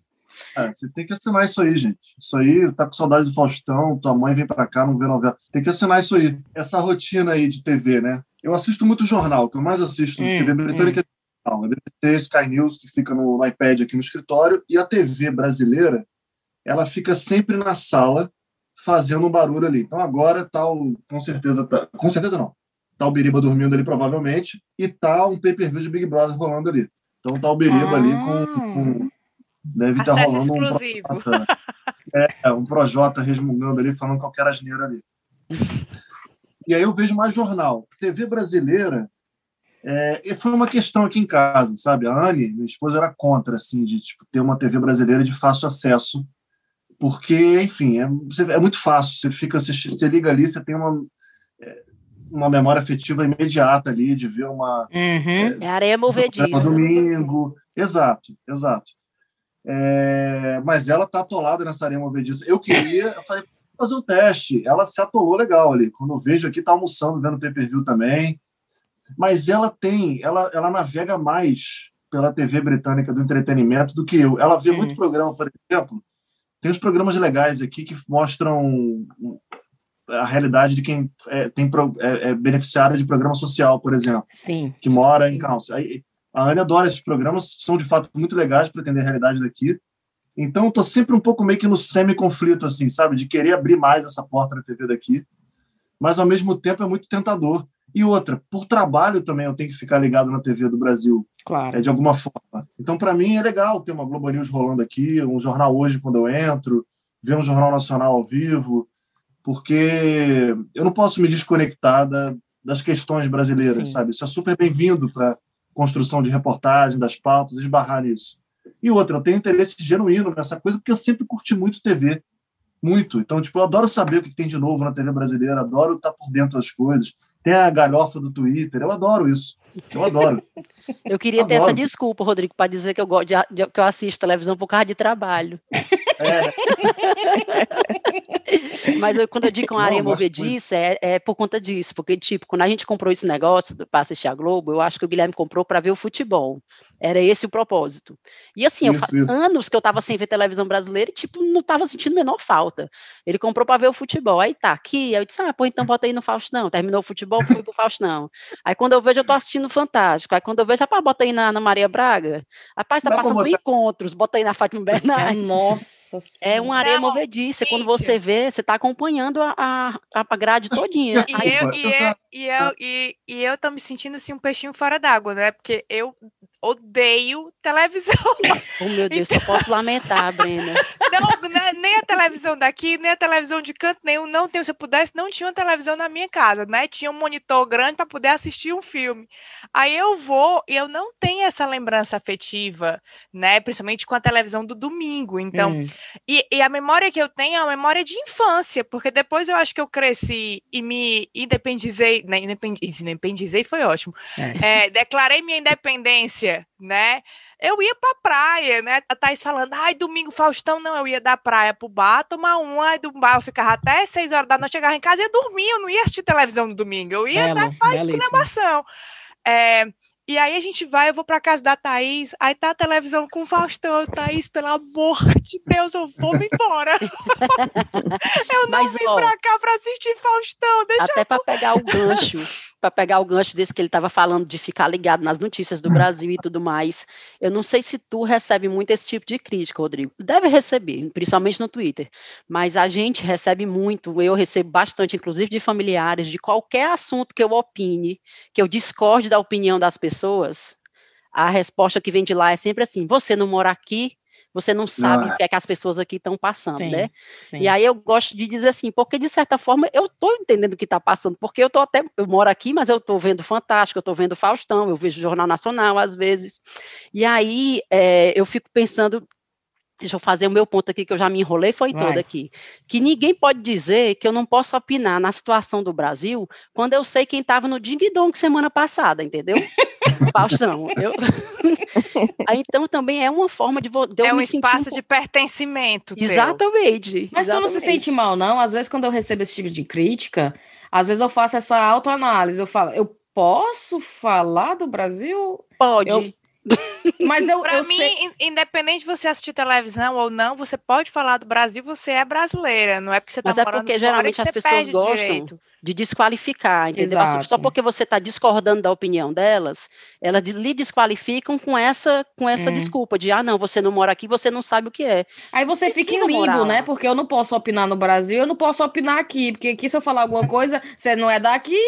É, você tem que assinar isso aí, gente. Isso aí, tá com saudade do Faustão, tua mãe vem pra cá, não vê novela. Tem que assinar isso aí. Essa rotina aí de TV, né? Eu assisto muito jornal, o que eu mais assisto hum, TV britânica hum. é BBC, Sky News, que fica no, no iPad aqui no escritório, e a TV brasileira, ela fica sempre na sala fazendo um barulho ali. Então agora tá o, com certeza tá, com certeza não. Tá o Biriba dormindo ali provavelmente e tá um pay-per-view de Big Brother rolando ali. Então tá o Biriba ah. ali com, com deve estar tá rolando exclusivo. um Projota, é, um Projota resmungando ali falando qualquer asneira ali. E aí eu vejo mais jornal. TV brasileira é, foi uma questão aqui em casa, sabe? A Anne, minha esposa, era contra, assim, de tipo, ter uma TV brasileira de fácil acesso, porque, enfim, é, é muito fácil. Você fica assistindo, você liga ali, você tem uma, é, uma memória afetiva imediata ali de ver uma. Uhum. É, areia movediça. Domingo. Exato, exato. É, mas ela tá atolada nessa areia movediça. Eu queria, eu falei, fazer um teste. Ela se atolou legal ali. Quando eu vejo aqui, tá almoçando, vendo pay-per-view também. Mas ela tem, ela, ela navega mais pela TV britânica do entretenimento do que eu. Ela vê muito programa, por exemplo. Tem uns programas legais aqui que mostram a realidade de quem é, tem é, é beneficiário de programa social, por exemplo. Sim. Que mora sim. em Council. A Ana adora esses programas, são de fato muito legais para entender a realidade daqui. Então, tô sempre um pouco meio que no semi-conflito, assim, sabe? De querer abrir mais essa porta da TV daqui. Mas, ao mesmo tempo, é muito tentador. E outra, por trabalho também eu tenho que ficar ligado na TV do Brasil. Claro. É, de alguma forma. Então, para mim, é legal ter uma Globo News rolando aqui, um jornal hoje quando eu entro, ver um jornal nacional ao vivo, porque eu não posso me desconectar da, das questões brasileiras, Sim. sabe? Isso é super bem-vindo para construção de reportagem, das pautas, esbarrar nisso. E outra, eu tenho interesse genuíno nessa coisa, porque eu sempre curti muito TV. Muito. Então, tipo, eu adoro saber o que tem de novo na TV brasileira, adoro estar por dentro das coisas. Tem a galhofa do Twitter, eu adoro isso. Eu adoro. Eu queria adoro. ter essa desculpa, Rodrigo, para dizer que eu, gosto de, de, que eu assisto televisão por causa de trabalho. É. Mas eu, quando eu digo uma areia movediça, é, é, por conta disso, porque, tipo, quando a gente comprou esse negócio para assistir a Globo, eu acho que o Guilherme comprou para ver o futebol. Era esse o propósito. E assim, isso, eu, isso. anos que eu estava sem ver televisão brasileira e, tipo, não estava sentindo a menor falta. Ele comprou para ver o futebol. Aí tá, aqui, aí eu disse, ah, pô, então bota aí no Faustão. Terminou o futebol, fui pro Faustão. Aí quando eu vejo, eu tô assistindo Fantástico. Aí quando eu vejo, rapaz, bota aí na, na Maria Braga. Rapaz, tá passando encontros, bota aí na Fátima Bernardes. Nossa É uma areia movediça. Quando você vê, você tá acompanhando a, a, a grade todinha. E, eu, e, eu, e, eu, e, e eu tô me sentindo assim um peixinho fora d'água, né? Porque eu odeio televisão. Oh, meu Deus, então... só posso lamentar, Brenda. Não, né, nem a televisão daqui, nem a televisão de canto nenhum, não tenho. Se eu pudesse, não tinha uma televisão na minha casa, né? Tinha um monitor grande para poder assistir um filme. Aí eu vou e eu não tenho essa lembrança afetiva, né? Principalmente com a televisão do domingo. Então, hum. e, e, a memória que eu tenho é uma memória de infância, porque depois eu acho que eu cresci e me independizei, né? Independizei foi ótimo. É. É, declarei minha independência, né? eu ia pra praia, né? A Thaís falando, ai, domingo, Faustão, não, eu ia da praia pro bar, tomar um, aí do bar eu ficava até seis horas da noite, chegava em casa e ia dormir, eu não ia assistir televisão no domingo, eu ia Belo, dar pra exclamação. É, e aí a gente vai, eu vou pra casa da Thaís, aí tá a televisão com o Faustão, Thaís, pelo amor de Deus, eu vou me embora. eu não Mas, vim ó, pra cá pra assistir Faustão, deixa Até eu... pra pegar o gancho, para pegar o gancho desse que ele estava falando de ficar ligado nas notícias do Brasil e tudo mais. Eu não sei se tu recebe muito esse tipo de crítica, Rodrigo. Deve receber, principalmente no Twitter. Mas a gente recebe muito, eu recebo bastante, inclusive de familiares, de qualquer assunto que eu opine, que eu discorde da opinião das pessoas. A resposta que vem de lá é sempre assim: você não mora aqui, você não sabe ah. o que é que as pessoas aqui estão passando, sim, né? Sim. E aí eu gosto de dizer assim, porque de certa forma eu estou entendendo o que está passando, porque eu estou até, eu moro aqui, mas eu estou vendo Fantástico, eu estou vendo Faustão, eu vejo Jornal Nacional às vezes, e aí é, eu fico pensando, deixa eu fazer o meu ponto aqui, que eu já me enrolei, foi Vai. todo aqui, que ninguém pode dizer que eu não posso opinar na situação do Brasil quando eu sei quem estava no Ding Dong semana passada, entendeu? Faustão. Eu... então também é uma forma de, de É um espaço um... de pertencimento. Exatamente. Mas exatamente. tu não se sente mal, não? Às vezes, quando eu recebo esse tipo de crítica, às vezes eu faço essa autoanálise. Eu falo, eu posso falar do Brasil? Pode. Eu, mas eu, pra eu mim, sei... independente de você assistir televisão ou não, você pode falar do Brasil, você é brasileira, não é porque você está morando Mas é porque geralmente as pessoas gostam de desqualificar, entendeu? Exato. Só porque você está discordando da opinião delas, elas lhe desqualificam com essa com essa é. desculpa de, ah, não, você não mora aqui, você não sabe o que é. Aí você Precisa fica em limbo, né? Porque eu não posso opinar no Brasil, eu não posso opinar aqui, porque aqui se eu falar alguma coisa, você não é daqui,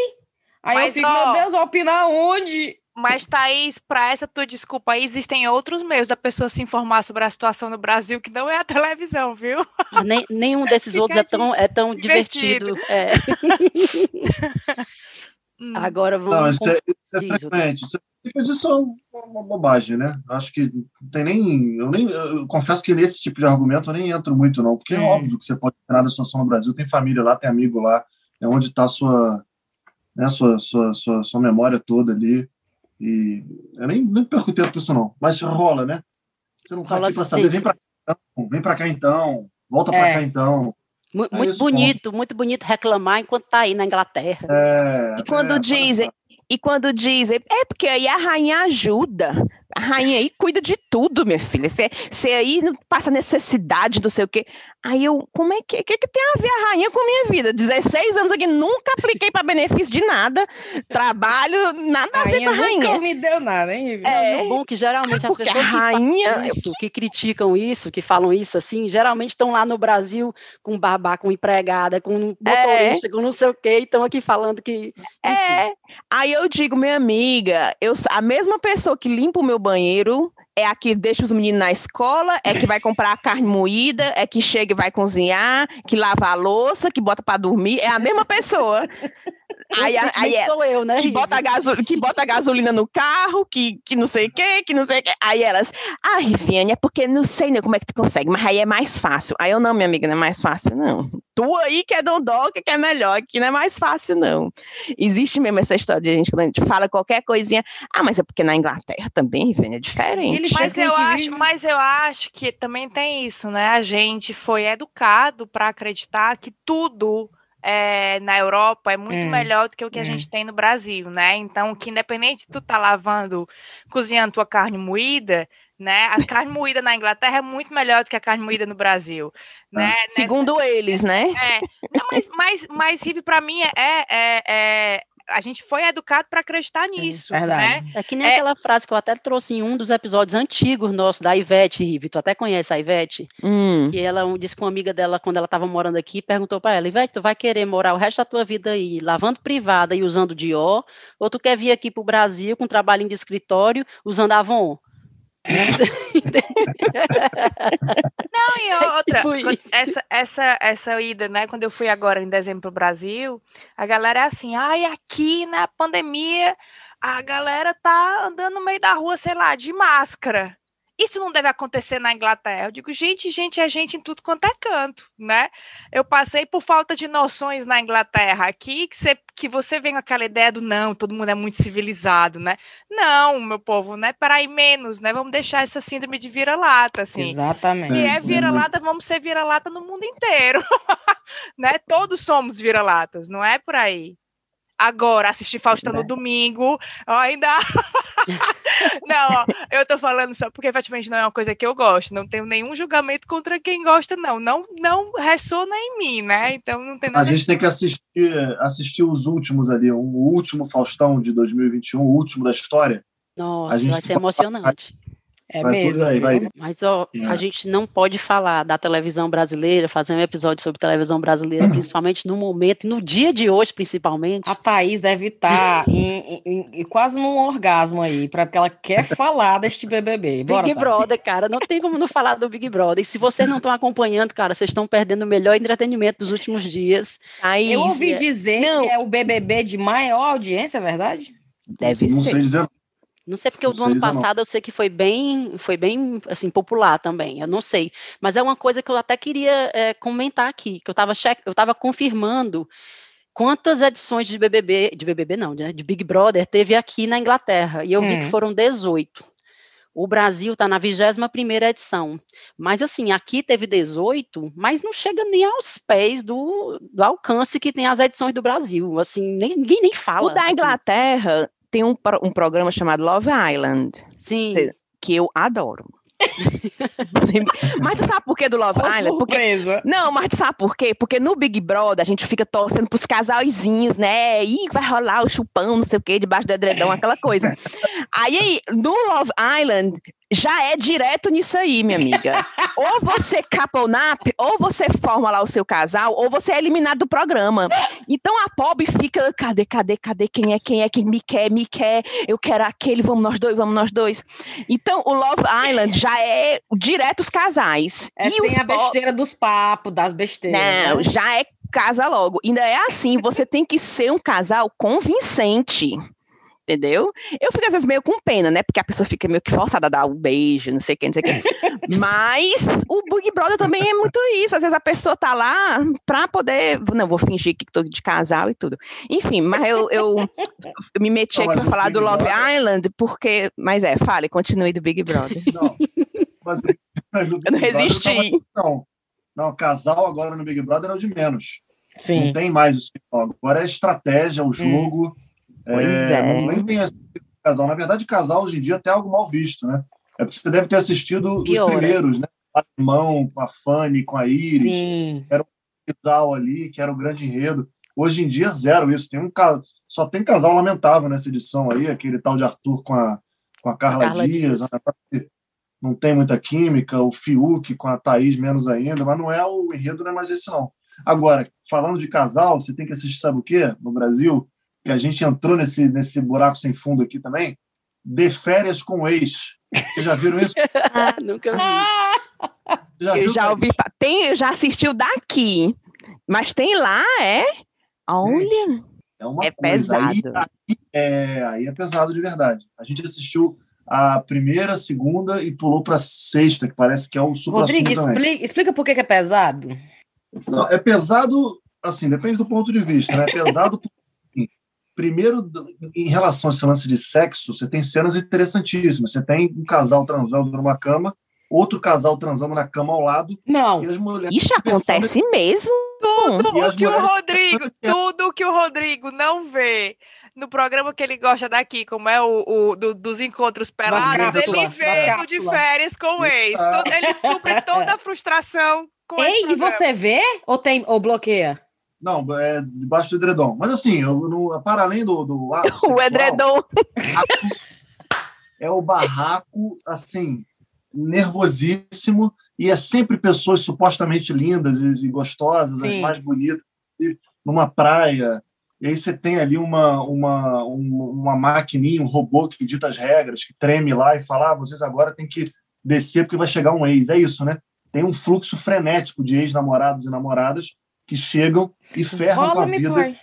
Aí Mas, eu fico, ó, meu Deus, vou opinar onde? Mas, Thaís, para essa tua desculpa aí, existem outros meios da pessoa se informar sobre a situação no Brasil que não é a televisão, viu? Ah, nem, nenhum desses outros é tão, é tão divertido. divertido. É. Hum. Agora vamos. Não, isso é, isso é isso, isso é uma bobagem, né? Acho que não tem nem. Eu nem eu confesso que nesse tipo de argumento eu nem entro muito, não, porque é, é óbvio que você pode entrar na situação no Brasil, tem família lá, tem amigo lá, é onde está a sua, né, sua, sua, sua, sua memória toda ali. E eu nem, nem perco tempo com isso, não. Mas rola, né? Você não tá rola aqui para saber. Vem para cá, então, vem para cá então. Volta é. para cá então. Muito, é bonito, ponto. muito bonito reclamar enquanto tá aí na Inglaterra. É, e quando é, dizem, e quando dizem, é porque aí a rainha ajuda. A rainha aí cuida de tudo, minha filha. Você aí não passa necessidade do sei o quê. Aí eu, como é que, que, que tem a ver a rainha com a minha vida? 16 anos aqui, nunca apliquei para benefício de nada, trabalho, nada a, a ver com a rainha. Nunca me deu nada, hein? É, é bom que geralmente as pessoas que rainha... isso, que criticam isso, que falam isso assim, geralmente estão lá no Brasil com babá, com empregada, com motorista, é. com não sei o quê, e estão aqui falando que. Enfim. É. Aí eu digo, minha amiga, eu, a mesma pessoa que limpa o meu banheiro é a que deixa os meninos na escola, é que vai comprar a carne moída, é que chega e vai cozinhar, que lava a louça, que bota para dormir, é a mesma pessoa. Aí, aí é, sou eu, né? Que bota, gaso, que bota gasolina no carro, que, que não sei o que, que não sei o que. Aí elas, ah, Riviane, é porque não sei nem como é que tu consegue, mas aí é mais fácil. Aí eu, não, minha amiga, não é mais fácil, não. Tu aí que é dondoca, que é melhor, aqui não é mais fácil, não. Existe mesmo essa história de a gente, quando a gente fala qualquer coisinha, ah, mas é porque na Inglaterra também, Riviane, é diferente. Mas eu, acho, mas eu acho que também tem isso, né? A gente foi educado para acreditar que tudo é, na Europa é muito hum. melhor do que o que hum. a gente tem no Brasil, né? Então, que independente de tu tá lavando, cozinhando tua carne moída, né? A carne moída na Inglaterra é muito melhor do que a carne moída no Brasil, né? Segundo Nessa... eles, né? É, mas, mas, mas Rive, para mim, é, é, é, a gente foi educado para acreditar nisso. É, verdade. Né? É que nem é... aquela frase que eu até trouxe em um dos episódios antigos nossos da Ivete, Rive. Tu até conhece a Ivete? Hum. Que ela disse com uma amiga dela, quando ela estava morando aqui, perguntou para ela: Ivete, tu vai querer morar o resto da tua vida aí lavando privada e usando Dior? Ou tu quer vir aqui para o Brasil com trabalho de escritório usando Avon? Não, e é outra, tipo essa, essa, essa ida, né? Quando eu fui agora em dezembro para o Brasil, a galera é assim, ai, aqui na pandemia, a galera tá andando no meio da rua, sei lá, de máscara. Isso não deve acontecer na Inglaterra. Eu digo, gente, gente é gente em tudo quanto é canto, né? Eu passei por falta de noções na Inglaterra aqui, que você, que você vem com aquela ideia do não, todo mundo é muito civilizado, né? Não, meu povo, né? Para ir menos, né? Vamos deixar essa síndrome de vira-lata, assim. Exatamente. Se é vira-lata, vamos ser vira-lata no mundo inteiro, né? Todos somos vira-latas, não é por aí. Agora, assistir Faustão no é. domingo, ainda. não, ó, eu tô falando só porque efetivamente não é uma coisa que eu gosto. Não tenho nenhum julgamento contra quem gosta, não. Não, não ressona em mim, né? Então não tem nada. A gente tem que assistir, assistir os últimos ali, o último Faustão de 2021, o último da história. Nossa, vai ser emocionante. É vai mesmo. Aí, vai. Mas ó, é. a gente não pode falar da televisão brasileira, fazer um episódio sobre televisão brasileira, uhum. principalmente no momento, no dia de hoje, principalmente. A Thaís deve estar em, em, em, quase num orgasmo aí, porque ela quer falar deste BBB. Bora, Big Brother, cara, não tem como não falar do Big Brother. E se vocês não estão acompanhando, cara, vocês estão perdendo o melhor entretenimento dos últimos dias. Aí, Eu ouvi dizer não. que é o BBB de maior audiência, é verdade? Deve não ser. Sei dizer não sei porque o do ano passado não. eu sei que foi bem, foi bem assim popular também. Eu não sei, mas é uma coisa que eu até queria é, comentar aqui, que eu estava eu estava confirmando quantas edições de BBB, de BBB não, de, de Big Brother teve aqui na Inglaterra e eu hum. vi que hum. foram 18. O Brasil está na 21 primeira edição. Mas, assim, aqui teve 18, mas não chega nem aos pés do, do alcance que tem as edições do Brasil. Assim, nem, ninguém nem fala. O da Inglaterra tem um, um programa chamado Love Island. Sim. Que eu adoro. mas tu sabe por que do Love Island? Surpresa. Porque... Não, mas tu sabe por quê? Porque no Big Brother a gente fica torcendo pros casalzinhos, né? Ih, vai rolar o chupão, não sei o quê, debaixo do edredom, aquela coisa. Aí, no Love Island, já é direto nisso aí, minha amiga. ou você capa o nap, ou você forma lá o seu casal, ou você é eliminado do programa. Então a pobre fica, cadê, cadê, cadê? Quem é, quem é que me quer, me quer? Eu quero aquele, vamos nós dois, vamos nós dois. Então o Love Island já é direto os casais. É e sem a besteira dos papos, das besteiras. Não, né? já é casa logo. Ainda é assim, você tem que ser um casal convincente entendeu? Eu fico às vezes meio com pena, né? Porque a pessoa fica meio que forçada a dar um beijo, não sei o que, não sei o que. Mas o Big Brother também é muito isso. Às vezes a pessoa tá lá pra poder. Não, vou fingir que tô de casal e tudo. Enfim, mas eu, eu, eu me meti não, aqui pra falar Big do Love Brother... Island, porque. Mas é, fale, continue do Big Brother. Não, mas, mas eu não resisti. não, não, casal agora no Big Brother é o de menos. Sim. Não tem mais isso. Agora é estratégia, o hum. jogo. Hum Pois é. é. Nem tem casal. Na verdade, casal hoje em dia é até algo mal visto, né? É porque você deve ter assistido Pior, os primeiros, né? Com mão, com a Fanny, com a Iris. Sim. Era um casal ali, que era o grande enredo. Hoje em dia, zero isso. Tem um Só tem casal lamentável nessa edição aí, aquele tal de Arthur com a, com a Carla, Carla Dias. Dias. Né? Não tem muita química, o Fiuk com a Thaís menos ainda, mas não é o enredo, não é mais esse não. Agora, falando de casal, você tem que assistir, sabe o quê? No Brasil, que a gente entrou nesse, nesse buraco sem fundo aqui também, de férias com o ex. Vocês já viram isso? ah, nunca vi. Já eu já ouvi. Tem, eu já assisti o daqui. Mas tem lá, é? Olha. É uma É coisa. Aí, pesado. aí é, aí é pesado de verdade. A gente assistiu a primeira, segunda e pulou para sexta, que parece que é o supra Rodrigo, explica, explica por que, que é pesado. Não, é pesado, assim, depende do ponto de vista, né? É pesado porque, primeiro, em relação a esse lance de sexo, você tem cenas interessantíssimas. Você tem um casal transando numa cama, outro casal transando na cama ao lado, Não. e as mulheres Isso acontece mesmo? Tudo E o que o mulheres- Rodrigo, tudo o que o Rodrigo não vê no programa que ele gosta daqui, como é o, o do- dos encontros pelados, ele no de férias com o ex. Ah. Todo- Ele supre toda a frustração com esse Ei, e você vê ou, tem, ou bloqueia? Não, é debaixo do edredom. Mas assim, eu, no, para além do, do ato O sexual, edredom. é o barraco, assim, nervosíssimo, e é sempre pessoas supostamente lindas e gostosas, as Sim. mais bonitas, numa praia. E aí você tem ali uma, uma, um- uma maquininha, um robô que dita as regras, que treme lá e fala: ah, vocês agora têm que descer porque vai chegar um ex. É isso, né? Tem um fluxo frenético de ex-namorados e namoradas que chegam e ferram com a vida pai.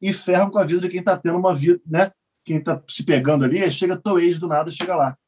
e ferram com a vida de quem está tendo uma vida, né? Quem está se pegando ali, aí chega teu ex do nada, chega lá.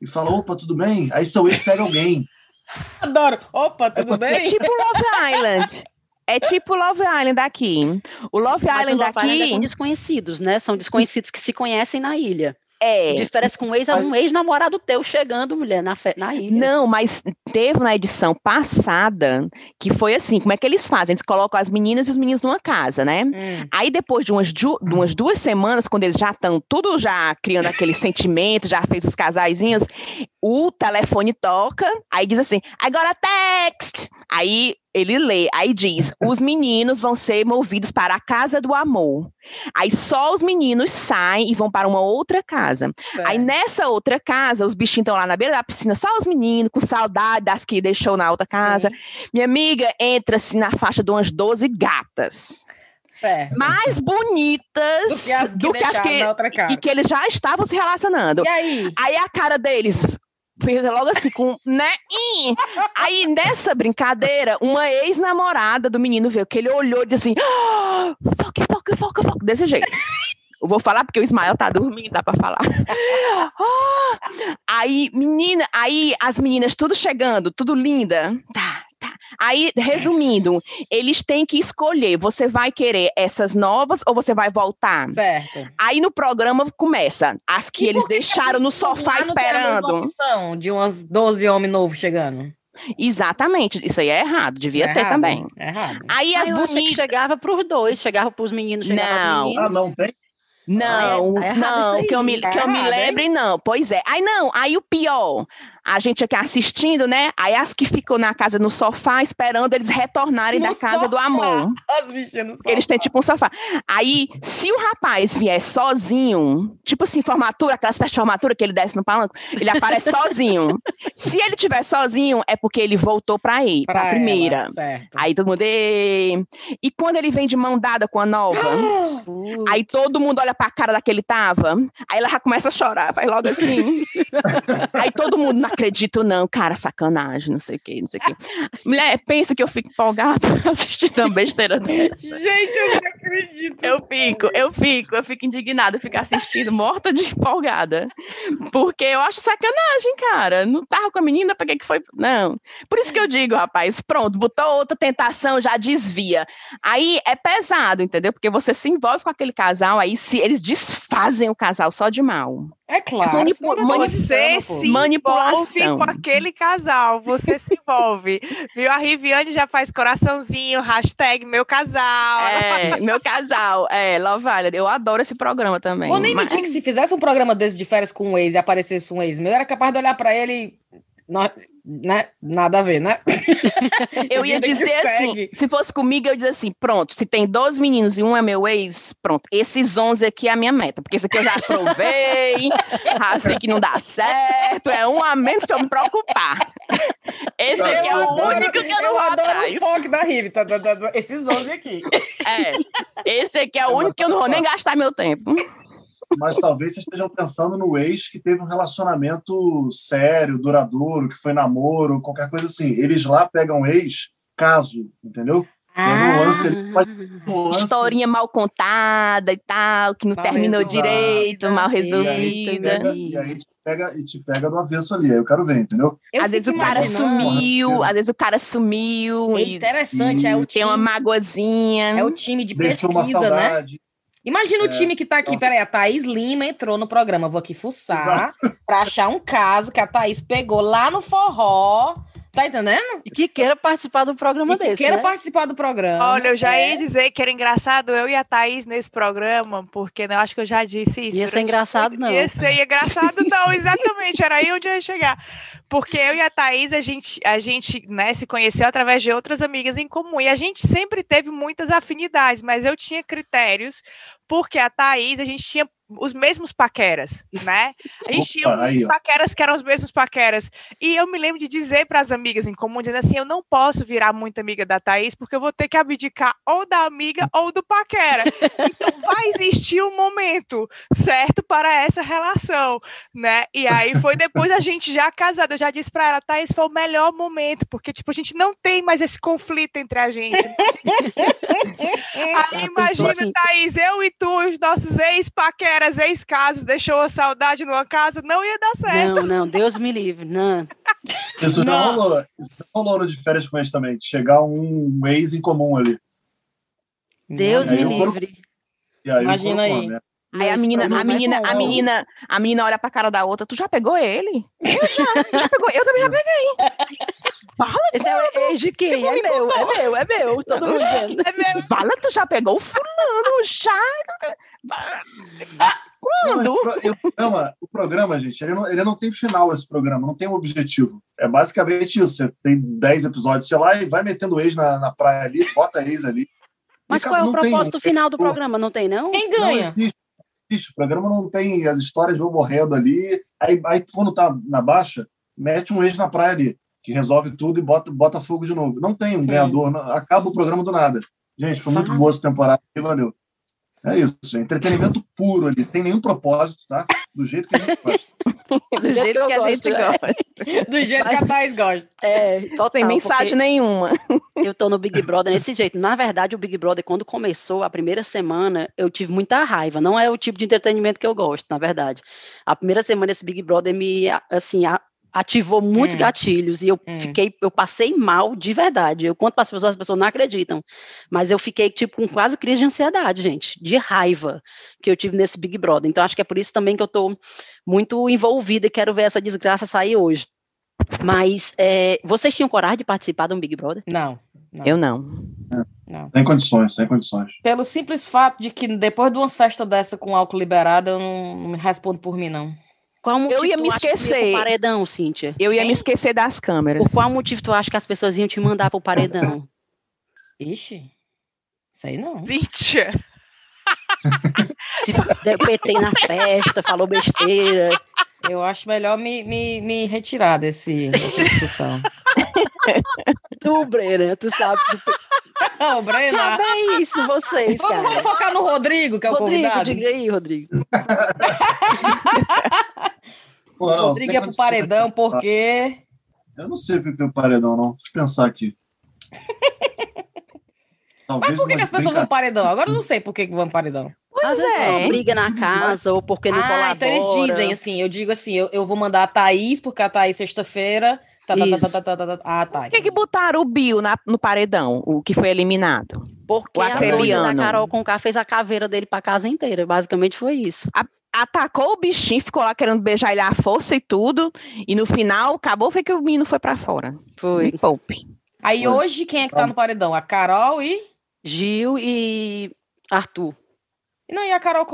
E fala, opa, tudo bem? Aí seu ex pega alguém. Adoro. Opa, tudo você- É bem? tipo Love Island. É tipo Love Island aqui. O Love Mas o Island Island é com desconhecidos, né? São desconhecidos que se conhecem na ilha. É. Diferença com um ex, é um ex-namorado teu chegando, mulher, na, fe- na ilha. Não, mas teve na edição passada que foi assim: como é que eles fazem? Eles colocam as meninas e os meninos numa casa, né? Hum. Aí depois de umas, ju- de umas duas semanas, quando eles já estão tudo já criando aquele sentimento, já fez os casaizinhos, o telefone toca, aí diz assim, agora text! Aí ele lê, aí diz, os meninos vão ser movidos para a casa do amor. Aí só os meninos saem e vão para uma outra casa. Aí nessa outra casa, os bichinhos estão lá na beira da piscina, só os meninos, com saudade das que deixou na outra casa. Minha amiga entra-se na faixa de umas 12 gatas. Certo. Mais bonitas Do que as que do que as que na outra casa. e que eles já estavam se relacionando. E aí? Aí a cara deles fica logo assim, com, né? Ih! Aí nessa brincadeira, uma ex-namorada do menino veio, que ele olhou e disse assim: foca, foca, foca, foca, desse jeito. Eu vou falar porque o Ismael tá dormindo, dá pra falar. Ah! aí, menina, aí as meninas tudo chegando, tudo linda. Tá. Aí, resumindo, eles têm que escolher: você vai querer essas novas ou você vai voltar? Certo. Aí no programa começa as que E eles por que que deixaram no sofá Lá não tem a mesma esperando. opção de umas 12 homens novos chegando. Exatamente, isso aí é errado, devia É ter errado, também. É errado. Aí Ah, as que bonitas. chegava para os dois, chegava para os meninos, chegava Não. pros Ah, meninos. não tem? Não, tá errado não, isso aí. que eu me, Tá que eu me errado, hein? lembre, não. Pois é. Aí não, aí o pior, a gente aqui assistindo, né? Aí as que ficam na casa no sofá esperando eles retornarem No da casa do sofá. amor. As bichinhas no Eles têm sofá. tipo um sofá. Aí, se o rapaz vier sozinho, tipo assim, formatura, aquelas festas de formatura que ele desce no palanque, ele aparece sozinho. Se ele tiver sozinho, é porque ele voltou pra ir, pra, Pra primeira. ela, certo. Aí todo mundo. "Ê". E quando ele vem de mão dada com a nova, aí todo mundo olha pra cara daquele tava, aí ela já começa a chorar, vai logo assim. aí todo mundo, não acredito, não, cara, sacanagem, não sei o que, não sei o que. Mulher, pensa que eu fico empolgada assistindo uma besteira dessa. Gente, eu não acredito. Eu fico, eu fico, eu fico indignada, eu fico assistindo, morta de empolgada. Porque eu acho sacanagem, cara. Não tava com a menina, pra que que foi? Não. Por isso que eu digo, rapaz, pronto, botou outra tentação, já desvia. Aí é pesado, entendeu? Porque você se envolve com aquele casal, aí se eles desfazem o casal só de mal. É claro. Manipu- Você se envolve com aquele casal, você se envolve. Viu? A Riviane já faz coraçãozinho, hashtag meu casal. É, meu casal, é, Island, eu adoro esse programa também. Vou nem mas- mentir que se fizesse um programa desse de férias com um ex e aparecesse um ex meu, eu era capaz de olhar pra ele e. Né? Nada a ver, né? Eu ia dizer assim, se fosse comigo, eu ia dizer assim, pronto, se tem 12 meninos e um é meu ex, pronto, esses 11 aqui é a minha meta, porque esse aqui eu já provei, já que não dá certo, é um a menos pra eu me preocupar. Esse Eu aqui é o único que eu não eu vou adoro atrás. o da Rive, tá, tá, tá, tá, esses 11 aqui. É, esse aqui é o único que eu não vou nem gastar meu tempo. Mas talvez vocês estejam pensando no ex que teve um relacionamento sério, duradouro, que foi namoro, qualquer coisa assim. Eles lá pegam ex, caso, entendeu? Ah, Historinha mal contada e tal, que não Mal terminou resolvida. direito, mal E resolvida. pega, e aí te pega, e te pega do avesso ali. Aí eu quero ver, entendeu? eu Às vezes o cara imaginando- sumiu, às vezes o cara sumiu É e interessante, é o tem uma time, magoazinha. é o time de pesquisa, né? Imagina o É. time que tá aqui. Nossa. Peraí, a Thaís Lima entrou no programa. Vou aqui fuçar pra achar um caso que a Thaís pegou lá no forró. Tá entendendo? E que queira participar do programa E que desse, queira né? participar do programa. Olha, eu já É. ia dizer que era engraçado eu e a Thaís nesse programa, porque né, eu acho que eu já disse isso. Ia ser engraçado, não. Ia ser engraçado, não, exatamente, era aí onde eu ia chegar. Porque eu e a Thaís, a gente, a gente né, se conheceu através de outras amigas em comum, e a gente sempre teve muitas afinidades, mas eu tinha critérios, porque a Thaís, a gente tinha os mesmos paqueras, né? A gente tinha Opa, ó. paqueras que eram os mesmos paqueras. E eu me lembro de dizer para as amigas em comum, dizendo assim: eu não posso virar muito amiga da Thaís, porque eu vou ter que abdicar ou da amiga ou do paquera. Então vai existir um momento certo para essa relação, né? E aí foi depois a gente já casada, eu já disse para ela, Thaís, foi o melhor momento, porque tipo, a gente não tem mais esse conflito entre a gente. Aí imagina, Thaís, eu e tu, os nossos ex-paqueras, ex-casos, deixou a saudade numa casa, não ia dar certo. Não, não, Deus me livre. Não. Isso já Não. rolou. Isso já rolou no de férias com a gente também. de Chegar um ex em comum ali. Deus me livre. E aí, Imagina aí. né? Aí a Esse menina, a é menina, a menina, a menina olha pra cara da outra, tu já pegou ele? Eu já, já pegou, eu também já peguei. Esse é o de quem? É meu, é meu, é meu. Todo mundo vendo. É mesmo. Fala, tu já pegou o fulano, já. Não, Quando? e o, programa, o programa, gente, ele não, ele não tem final, esse programa, não tem um objetivo. É basicamente isso. Você tem 10 episódios, sei lá, e vai metendo ex na, na praia ali, bota ex ali. Mas E qual é o não tem- propósito final do programa? Não tem, não? Quem Não ganha? não existe. O programa não tem, as histórias vão morrendo ali. Aí, aí quando tá na baixa, mete um ex na praia ali, que resolve tudo e bota, bota fogo de novo. Não tem um Sim. ganhador, não- acaba o programa do nada. Gente, foi muito boa essa temporada e valeu. É isso, é entretenimento puro ali, sem nenhum propósito, tá? Do jeito que a gente gosta. Do jeito que, a gente é. gosta. Do jeito que a Thaís gosta. É, total. Sem mensagem nenhuma. Eu tô no Big Brother desse jeito. Na verdade, o Big Brother, quando começou, a primeira semana, eu tive muita raiva. Não é o tipo de entretenimento que eu gosto, na verdade. A primeira semana, esse Big Brother me, assim, a- ativou muitos Hum. gatilhos e eu Hum. fiquei, eu passei mal de verdade. Eu conto para as pessoas, as pessoas não acreditam. Mas eu fiquei, tipo, com quase crise de ansiedade, gente, de raiva que eu tive nesse Big Brother. Então, acho que é por isso também que eu tô muito envolvida e quero ver essa desgraça sair hoje. Mas é, vocês tinham coragem de participar de um Big Brother? Não, não, Eu não. não. Sem condições, sem condições. Pelo simples fato de que depois de umas festas dessa com álcool liberado, eu não, não me respondo por mim, não. Qual motivo ia tu me ia esquecer. pro paredão, Cíntia? Eu ia Quem? me esquecer das câmeras. Por qual motivo tu acha que as pessoas iam te mandar pro paredão? Ixi, isso aí não. Cíntia. tipo, deu PT na festa, falou besteira. Eu acho melhor me, me, me retirar desse, dessa discussão. Tu, Brena, tu sabe. Tu... Ô, Brena, Sabe é isso, vocês, vamos, vamos cara. focar no Rodrigo, que é o Rodrigo, convidado. diga aí, Rodrigo. Pô, não, Rodrigo é pro paredão, porque. Eu não sei o que é o paredão, não. Deixa eu pensar aqui. Talvez Mas por que, que as pessoas vão paredão? Agora eu não sei por que, que vão pro paredão. Às vezes é. não briga na casa, ou porque não ah, colabora. então eles dizem assim, eu digo assim, eu, eu vou mandar a Thaís, porque a Thaís sexta-feira. Tá, tá, tá. Ah, tá. Por que, que botaram o Bill na- no paredão, o que foi eliminado? Porque O a doida da. Carol Conká fez a caveira dele pra casa inteira. Basicamente foi isso. Atacou o bichinho, ficou lá querendo beijar ele à força e tudo, e no final, acabou foi que o menino foi pra fora. Foi Me poupe. Aí Foi. hoje, quem é que tá no paredão? A Carol e. Gil e Arthur. E não, e a Carol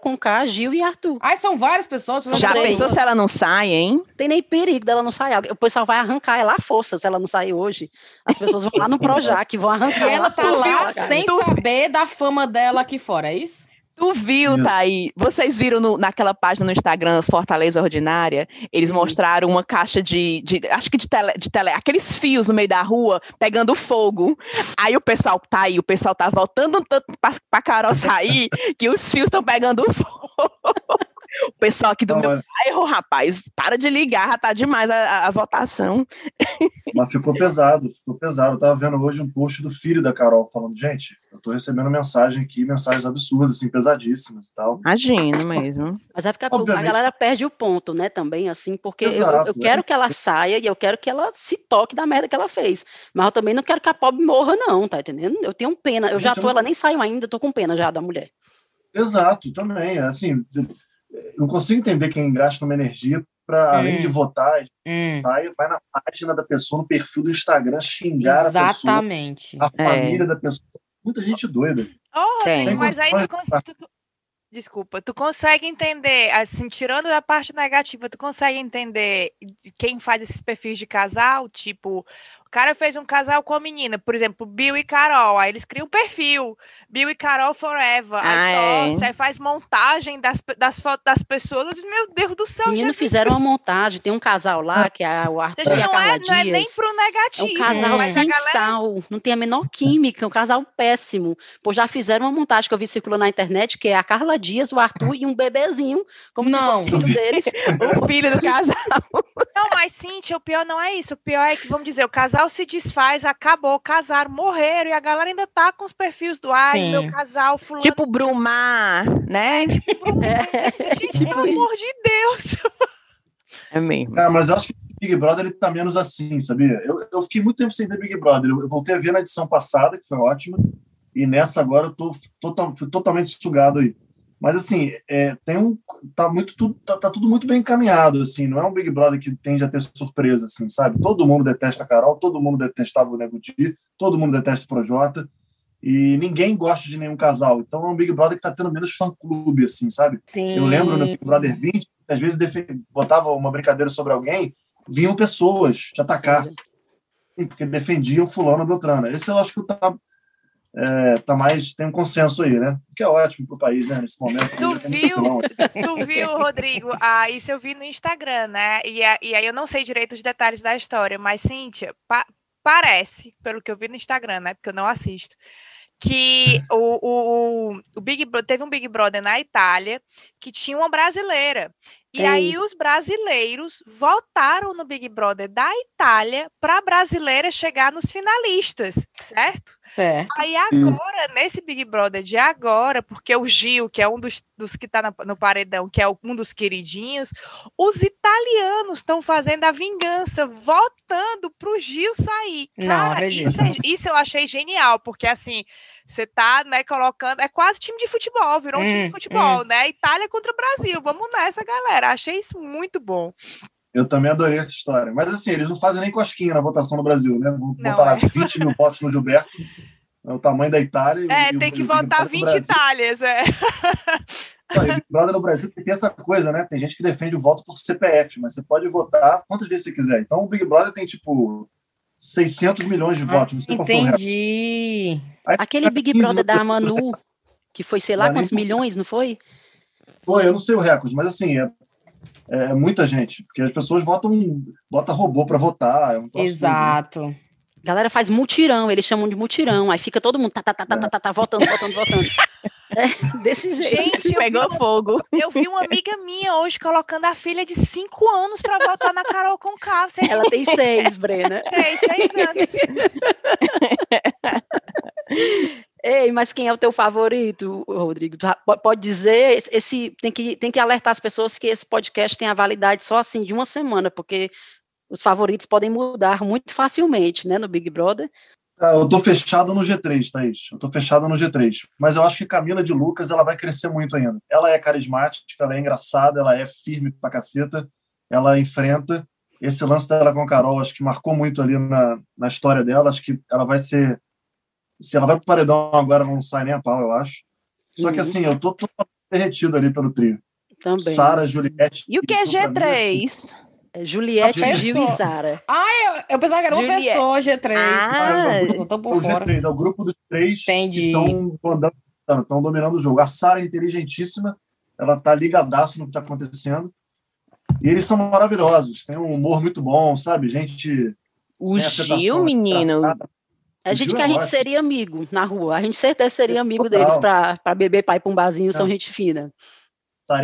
com K? Carol Gil e Arthur. Ai, são várias pessoas. são Já pensou se ela não sai, hein? tem nem perigo dela não sair. O pessoal vai arrancar ela à força se ela não sair hoje. As pessoas vão lá no Projac, vão arrancar ela ela tá lá sem saber da fama dela aqui fora, é isso? Tu viu, Isso. Thaí? Vocês viram no- naquela página no Instagram, Fortaleza Ordinária? Eles Uhum. mostraram uma caixa de, de- acho que de tele, de tele, aqueles fios no meio da rua pegando fogo. Aí o pessoal tá aí, o pessoal tá voltando um tanto pra, pra Carol sair, que os fios estão pegando fogo. O pessoal aqui do Não, meu mas- bairro, rapaz. Para de ligar, tá demais a, a, votação. Mas ficou pesado, ficou pesado. Eu tava vendo hoje um post do filho da Carol falando, gente, eu tô recebendo mensagem aqui, mensagens absurdas, assim, pesadíssimas e tal. Imagino mesmo. Mas é porque a, a galera perde o ponto, né, também, assim, porque Exato, eu, eu quero é. que ela saia e eu quero que ela se toque da merda que ela fez. Mas eu também não quero que a pobre morra, não, tá entendendo? Eu tenho pena. Eu já tô, ela nem saiu ainda, tô com pena já da mulher. Exato, também. Assim, não consigo entender quem gasta uma energia para, hum. além de votar, hum. vai na página da pessoa, no perfil do Instagram, xingar Exatamente. a pessoa, a é. família da pessoa. Muita gente doida. Oh, Rodrigo, mas aí tu, tu, Desculpa, tu consegue entender, assim, tirando da parte negativa, tu consegue entender quem faz esses perfis de casal? Tipo, cara fez um casal com a menina, por exemplo, Bill e Carol, aí eles criam um perfil, Bill e Carol Forever, aí, ah, é. aí faz montagem das, das fotos das pessoas, meu Deus do céu. Menino, fizeram uma montagem, tem um casal lá, que é o Arthur e a Carla é, Dias. Não é nem pro negativo. É um casal sem galera... sal, não tem a menor química, é um casal péssimo. Pô, já fizeram uma montagem que eu vi circulando na internet, que é a Carla Dias, o Arthur e um bebezinho, como não. se fosse filho deles, o filho do casal. Não, mas, Cintia, o pior não é isso, o pior é que, vamos dizer, o casal casal se desfaz, acabou, casaram, morreram, e a galera ainda tá com os perfis do ai, Sim. meu casal, fulano. Tipo Brumar, né? É, tipo, Brumar. É. Gente, tipo pelo amor de Deus. É mesmo. É, mas eu acho que o Big Brother ele tá menos assim, sabia? Eu, eu fiquei muito tempo sem ver Big Brother. Eu, eu voltei a ver na edição passada, que foi ótima, e nessa agora eu tô total, fui totalmente sugado aí. Mas assim, é, tem um tá muito tudo tá, tá, tudo muito bem encaminhado assim, não é um Big Brother que tende a ter surpresa assim, sabe? Todo mundo detesta a Carol, todo mundo detestava o Nego Di, todo mundo detesta o Projota e ninguém gosta de nenhum casal. Então é um Big Brother que tá tendo menos fã clube assim, sabe? Sim. Eu lembro no Big Brother 20, às vezes botava uma brincadeira sobre alguém, vinham pessoas te atacar. Porque defendiam fulano Beltrano. Esse eu acho que tá é, tá mais tem um consenso aí, né? Que é ótimo para o país, né? Nesse momento. Tu viu, tu viu, Rodrigo? Ah, isso eu vi no Instagram, né? E, e aí eu não sei direito os detalhes da história, mas Cíntia, pa parece, pelo que eu vi no Instagram, né? Porque eu não assisto, que o, o, o Big teve um Big Brother na Itália que tinha uma brasileira. E Ei. aí os brasileiros votaram no Big Brother da Itália para a brasileira chegar nos finalistas, certo? Certo. Aí agora, Isso. nesse Big Brother de agora, porque o Gil, que é um dos, dos que está no paredão, que é um dos queridinhos, os italianos estão fazendo a vingança, votando para o Gil sair. Cara, Não, isso, é, isso eu achei genial, porque assim você tá, né, colocando. É quase time de futebol, virou um time de hum, futebol, hum. né? Itália contra o Brasil. Vamos nessa, galera. Achei isso muito bom. Eu também adorei essa história. Mas assim, eles não fazem nem cosquinha na votação no Brasil, né? Vão botar lá é. 20 mil votos no Gilberto. É o tamanho da Itália. É, e, tem e, que votar 20 Itálias, é. Não, e Brother no Brasil tem essa coisa, né? Tem gente que defende o voto por CPF, mas você pode votar quantas vezes você quiser. Então o Big Brother tem, tipo, 600 milhões de votos. Não sei Entendi. Aquele Big Brother da Manu, que foi sei lá quantos milhões, não foi? Foi, eu não sei o recorde, mas assim, é, é muita gente, porque as pessoas votam, bota robô para votar. É um Exato. Assim, galera faz mutirão, eles chamam de mutirão, aí fica todo mundo tá, tá, tá, tá, tá, tá, tá votando, votando, votando. É, desse jeito. Gente, pegou uma, fogo. Eu vi uma amiga minha hoje colocando a filha de 5 anos para votar na Carol com K. Ela tem seis, Brena. Tem seis anos. Ei, mas quem é o teu favorito, Rodrigo? Tu pode dizer, esse tem que, tem que alertar as pessoas que esse podcast tem a validade só assim de uma semana, porque os favoritos podem mudar muito facilmente, né, no Big Brother. Ah, eu tô fechado no G3, Thaís. Eu tô fechado no G3. Mas eu acho que Camila de Lucas ela vai crescer muito ainda. Ela é carismática, ela é engraçada, ela é firme pra caceta, ela enfrenta. Esse lance dela com a Carol, acho que marcou muito ali na, na história dela. Acho que ela vai ser. Se ela vai pro paredão agora, não sai nem a pau, eu acho. Só que uhum. assim, eu tô totalmente derretido ali pelo trio. Também. Sara, Juliette. E o que é G3? É Juliette, ah, Gil e Sara. Ah, eu, eu pensava que era uma Juliette. pessoa, G3. Ah, é o, grupo, o G3, é o grupo dos três Entendi. que estão dominando o jogo. A Sara é inteligentíssima, ela tá ligadaço no que tá acontecendo. E eles são maravilhosos, tem um humor muito bom, sabe? Gente. O Gil, menino. A gente que a é gente seria amigo na rua. A gente certeza seria amigo Total. deles para beber pai para um barzinho, é. são gente fina.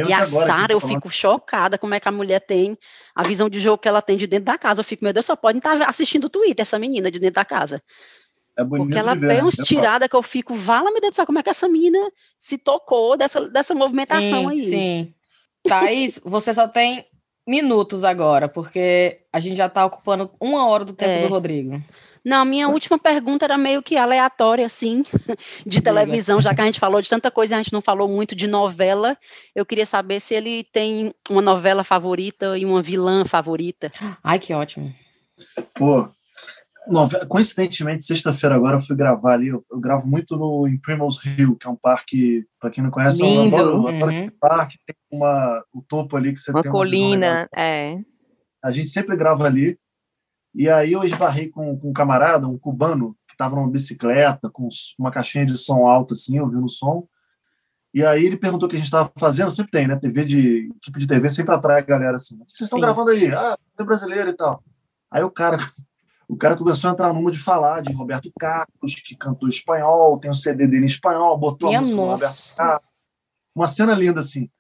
E a Sara, eu fico chocada como é que a mulher tem a visão de jogo que ela tem de dentro da casa. Eu fico, meu Deus, só pode estar assistindo o Twitter, essa menina de dentro da casa. É Porque ela vê uns tiradas que eu fico, vala me Deus do céu, como é que essa menina se tocou dessa, dessa movimentação sim, aí. Sim. Thaís, você só tem minutos agora, porque a gente já está ocupando uma hora do tempo é. do Rodrigo. Não, minha última pergunta era meio que aleatória, assim, de televisão, já que a gente falou de tanta coisa, a gente não falou muito de novela. Eu queria saber se ele tem uma novela favorita e uma vilã favorita. Ai, que ótimo. Pô, novela, coincidentemente, sexta-feira agora eu fui gravar ali, eu, eu, gravo muito no em Primrose Hill, que é um parque, para quem não conhece, Lindo. é um adoro, uhum. parque, tem uma, o topo ali que você uma tem uma colina, é. A gente sempre grava ali, e aí eu esbarrei com, com um camarada, um cubano, que estava numa bicicleta, com uma caixinha de som alto, assim, ouvindo o som, e aí ele perguntou o que a gente estava fazendo, sempre tem, né, TV de, equipe de TV sempre atrai a galera assim, o que vocês estão gravando aí? Ah, é brasileiro e tal. Aí o cara o cara começou a entrar numa de falar de Roberto Carlos, que cantou espanhol, tem um CD dele em espanhol, botou Minha a música do Roberto Carlos. Uma cena linda, assim.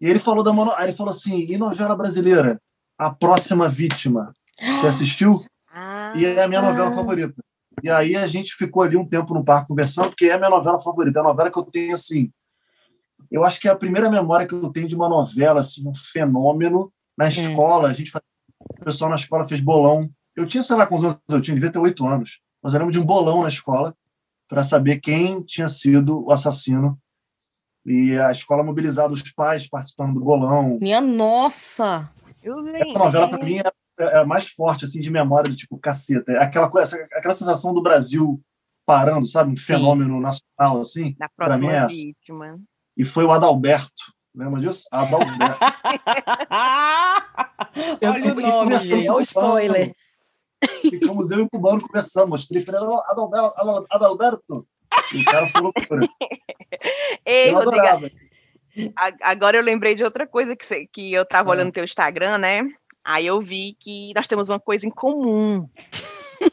E ele falou da mono... Aí ele falou assim: e novela brasileira? A Próxima Vítima. Você assistiu? Ah, e é a minha novela favorita. E aí a gente ficou ali um tempo no parque conversando, porque é a minha novela favorita. É a novela que eu tenho, assim. Eu acho que é a primeira memória que eu tenho de uma novela, assim, um fenômeno. Na escola, a gente o pessoal na escola fez bolão eu tinha, sei lá, quantos anos eu tinha, devia ter oito anos. Nós éramos de um bolão na escola para saber quem tinha sido o assassino. E a escola mobilizada, os pais participando do bolão. Minha nossa! Eu Essa novela, para mim, é, é, a mais forte, assim, de memória, de tipo, caceta. É aquela, coisa, aquela sensação do Brasil parando, sabe? Um Sim. fenômeno nacional, assim. Na próxima mim é vítima. E foi o Adalberto. Lembra disso? Adalberto. Olha o nome, gente. Olha o spoiler. Ficamos eu e o cubano conversando. Mostrei para ele, Adalberto, Adalberto. E o cara falou por Ei, eu adorava. Agora eu lembrei de outra coisa que, que eu estava é. olhando no teu Instagram, né? Aí eu vi que nós temos uma coisa em comum.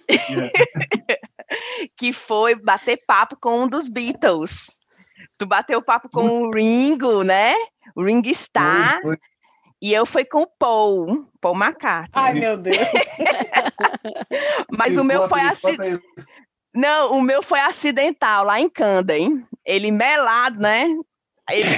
Yeah. que foi bater papo com um dos Beatles. Tu bateu papo com o Ringo, né? O Ringo Starr. Foi, foi. E eu fui com o Paul, Paul McCartney. Ai, meu Deus. Mas o meu foi assim. Não, o meu foi acidental, lá em Camden. Ele melado, né? Ele...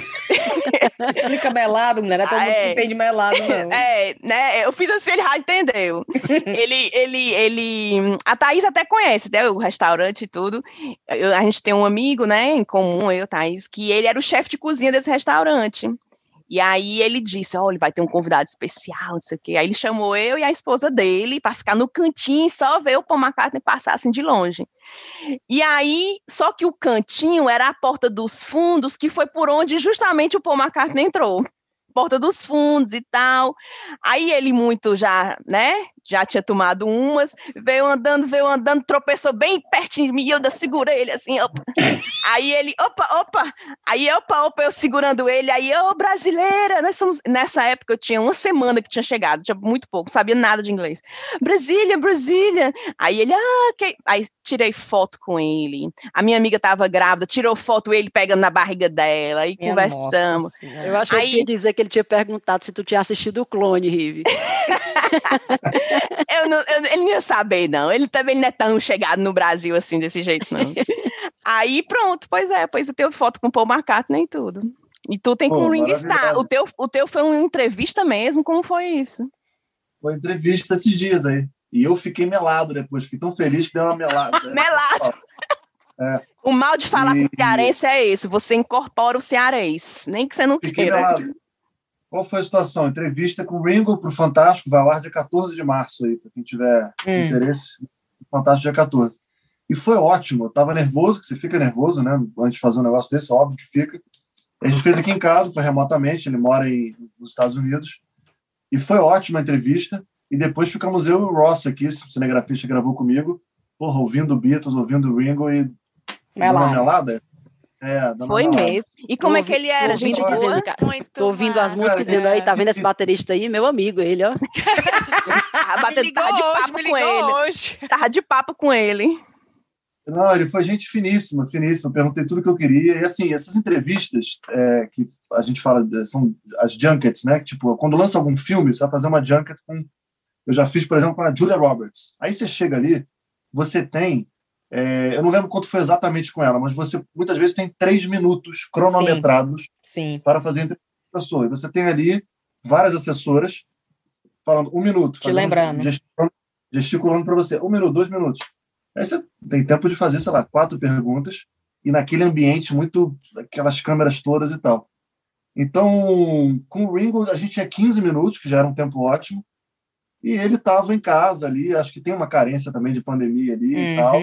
Explica melado, mulher. Não é todo mundo é, entende melado, não. É, né? Eu fiz assim, ele já entendeu. ele, ele, ele. A Thaís até conhece, né? O restaurante e tudo. Eu, a gente tem um amigo, né, em comum, eu, Thaís, que ele era o chefe de cozinha desse restaurante. E aí ele disse: Olha, vai ter um convidado especial, não sei o quê. Aí ele chamou eu e a esposa dele para ficar no cantinho e só ver o Paul McCartney passar assim de longe. E aí, só que o cantinho era a porta dos fundos, que foi por onde justamente o Paul McCartney entrou porta dos fundos e tal. Aí ele muito já, né? Já tinha tomado umas, veio andando, veio andando, tropeçou bem pertinho de mim, e eu segurei ele assim, opa. Aí ele, opa, opa. Aí, opa, opa, eu segurando ele, aí, ô, oh, brasileira, nós somos... Nessa época eu tinha uma semana que tinha chegado, tinha muito pouco, sabia nada de inglês. Brasília, Brasília. Aí ele, ah, que... Aí tirei foto com ele. A minha amiga tava grávida, tirou foto ele pegando na barriga dela, aí Minha conversamos. Eu achei aí... que ia dizer que ele tinha perguntado se tu tinha assistido o clone, Rive. eu não, eu, ele não ia saber, não. Ele também não é tão chegado no Brasil assim, desse jeito, não. Aí pronto, pois é, pois eu tenho foto com o Paul McCartney e tudo. E tu tem com o Ringstar. O teu, o teu foi uma entrevista mesmo? Como foi isso? Foi entrevista esses dias aí. E eu fiquei melado depois, fiquei tão feliz que deu uma melada. melado! É. O mal de falar e... com o cearense é isso, você incorpora o cearense, nem que você não fiquei queira. Melado. Qual foi a situação? Entrevista com o Ringo para o Fantástico, vai ao ar dia 14 de março aí, para quem tiver hum. interesse. Fantástico dia 14. E foi ótimo, eu estava nervoso, que você fica nervoso, né? Antes de fazer um negócio desse, óbvio que fica. A gente fez aqui em casa, foi remotamente, ele mora em, nos Estados Unidos. E foi ótima a entrevista. E depois ficamos eu e o Ross aqui, o cinegrafista gravou comigo, porra, ouvindo Beatles, ouvindo Ringo e. Melada. melada. É, Foi mesmo. E como é que ele era, gente? Dizendo, tô ouvindo as músicas dizendo aí, tá vendo esse baterista aí? Meu amigo, ele, ó. a baterista tava de papo com ele. Hoje. Tava de papo com ele. Não, ele foi gente finíssima, finíssima. Perguntei tudo que eu queria. E assim, essas entrevistas é, que a gente fala, são as junkets, né? Tipo, quando lança algum filme, você vai fazer uma junket com. Eu já fiz, por exemplo, com a Julia Roberts. Aí você chega ali, você tem. É, eu não lembro quanto foi exatamente com ela, mas você muitas vezes tem três minutos cronometrados Sim. Sim. para fazer a entrevista com a pessoa. E você tem ali várias assessoras falando um minuto. Te lembrando. Gesticulando, gesticulando para você. Um minuto, dois minutos. Aí você tem tempo de fazer, sei lá, quatro perguntas e naquele ambiente muito, aquelas câmeras todas e tal. Então, com o Ringo, a gente tinha 15 minutos, que já era um tempo ótimo, e ele estava em casa ali, acho que tem uma carência também de pandemia ali uhum. e tal.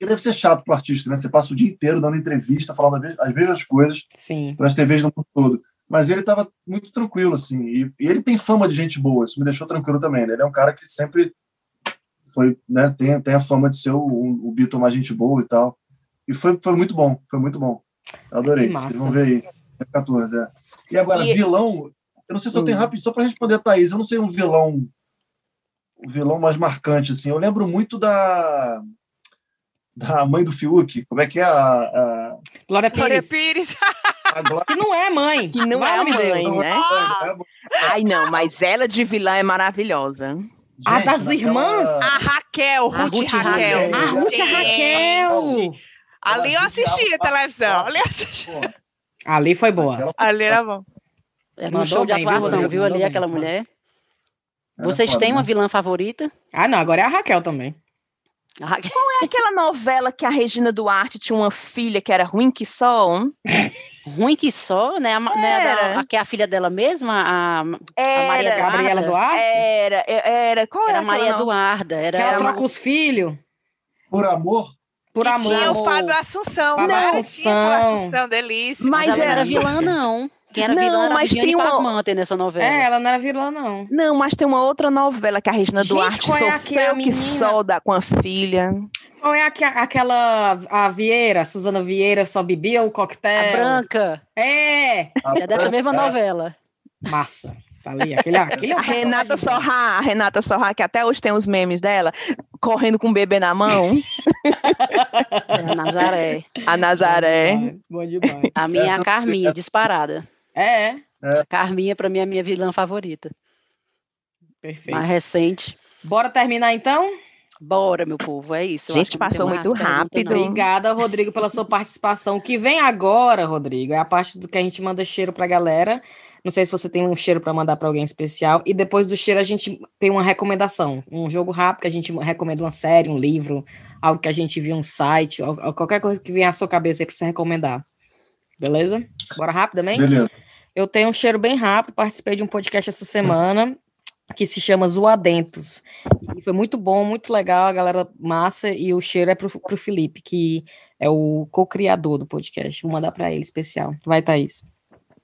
E deve ser chato para o artista, né? Você passa o dia inteiro dando entrevista, falando as mesmas coisas para as TVs do mundo todo. Mas ele estava muito tranquilo, assim, e, e, ele tem fama de gente boa, isso me deixou tranquilo também. Né? Ele é um cara que sempre foi, né, tem, tem a fama de ser o, o, o Beatle mais gente boa e tal. E foi, foi muito bom, foi muito bom. Eu adorei. Vocês vão ver aí. 14, é. E agora, e... vilão, eu não sei se eu tenho hum. rápido, só para responder a Thaís, eu não sei um vilão um vilão mais marcante, assim. Eu lembro muito da da mãe do Fiuk, como é que é a... a... Glória Pires. Glória Pires. Glória... Que não é mãe. Que não Vai, é mãe, Deus. né? Ah. Ai, não, mas ela de vilã é maravilhosa. Gente, a das naquela... irmãs? A Raquel, Ruth, Ruth Raquel. A Ruth Raquel. Ali eu assisti a televisão. Ali, assisti. ali foi boa. Ali era bom. Era um show de atuação, viu, viu ali aquela mulher? Vocês têm uma né? vilã favorita? Ah, não, agora é a Raquel também. Qual é aquela novela que a Regina Duarte tinha uma filha que era ruim que só? Ruim que só, né? A, né da, a, que é a filha dela mesma, a, era, a Maria Gabriela Duarte? Era, era. Qual era? a Maria Eduarda. Era, que ela troca os filhos. Por amor? Por amor. Tinha o Fábio Assunção. Fábio não, Assunção. Tinha o Assunção, delícia. Mas, mas ela era vilã, não. Quem era não, vilã era mas a Viviane uma... Pasmante nessa novela. É, ela não era vilã, não. Não, mas tem uma outra novela que a Regina Gente, Duarte qual é aquela que solda com a filha. Qual é aqu aquela a Vieira, Suzana Vieira, só bebia o coquetel? A Branca. É! É dessa mesma novela. Massa. Tá ali, aquele, aquele é a Renata Sorra, a Renata Sorra, que até hoje tem os memes dela, correndo com o bebê na mão. É a Nazaré. A Nazaré. Bom demais. A minha é a Carminha, disparada. É. é. A Carminha, para mim, é a minha vilã favorita. Perfeito. Mais recente. Bora terminar então? Bora, meu povo, é isso. Eu Gente, passou muito rápido. Obrigada, Rodrigo, pela sua participação. O que vem agora, Rodrigo, é a parte do que a gente manda cheiro pra galera. Não sei se você tem um cheiro para mandar para alguém especial. E depois do cheiro, a gente tem uma recomendação. Um jogo rápido que a gente recomenda uma série, um livro, algo que a gente viu um site, qualquer coisa que venha à sua cabeça aí para você recomendar. Beleza? Bora rapidamente? Beleza. Eu tenho um cheiro bem rápido, participei de um podcast essa semana que se chama Zoadentos. E foi muito bom, muito legal, a galera massa, e o cheiro é pro, pro Felipe, que é o co-criador do podcast. Vou mandar para ele especial. Vai, Thaís.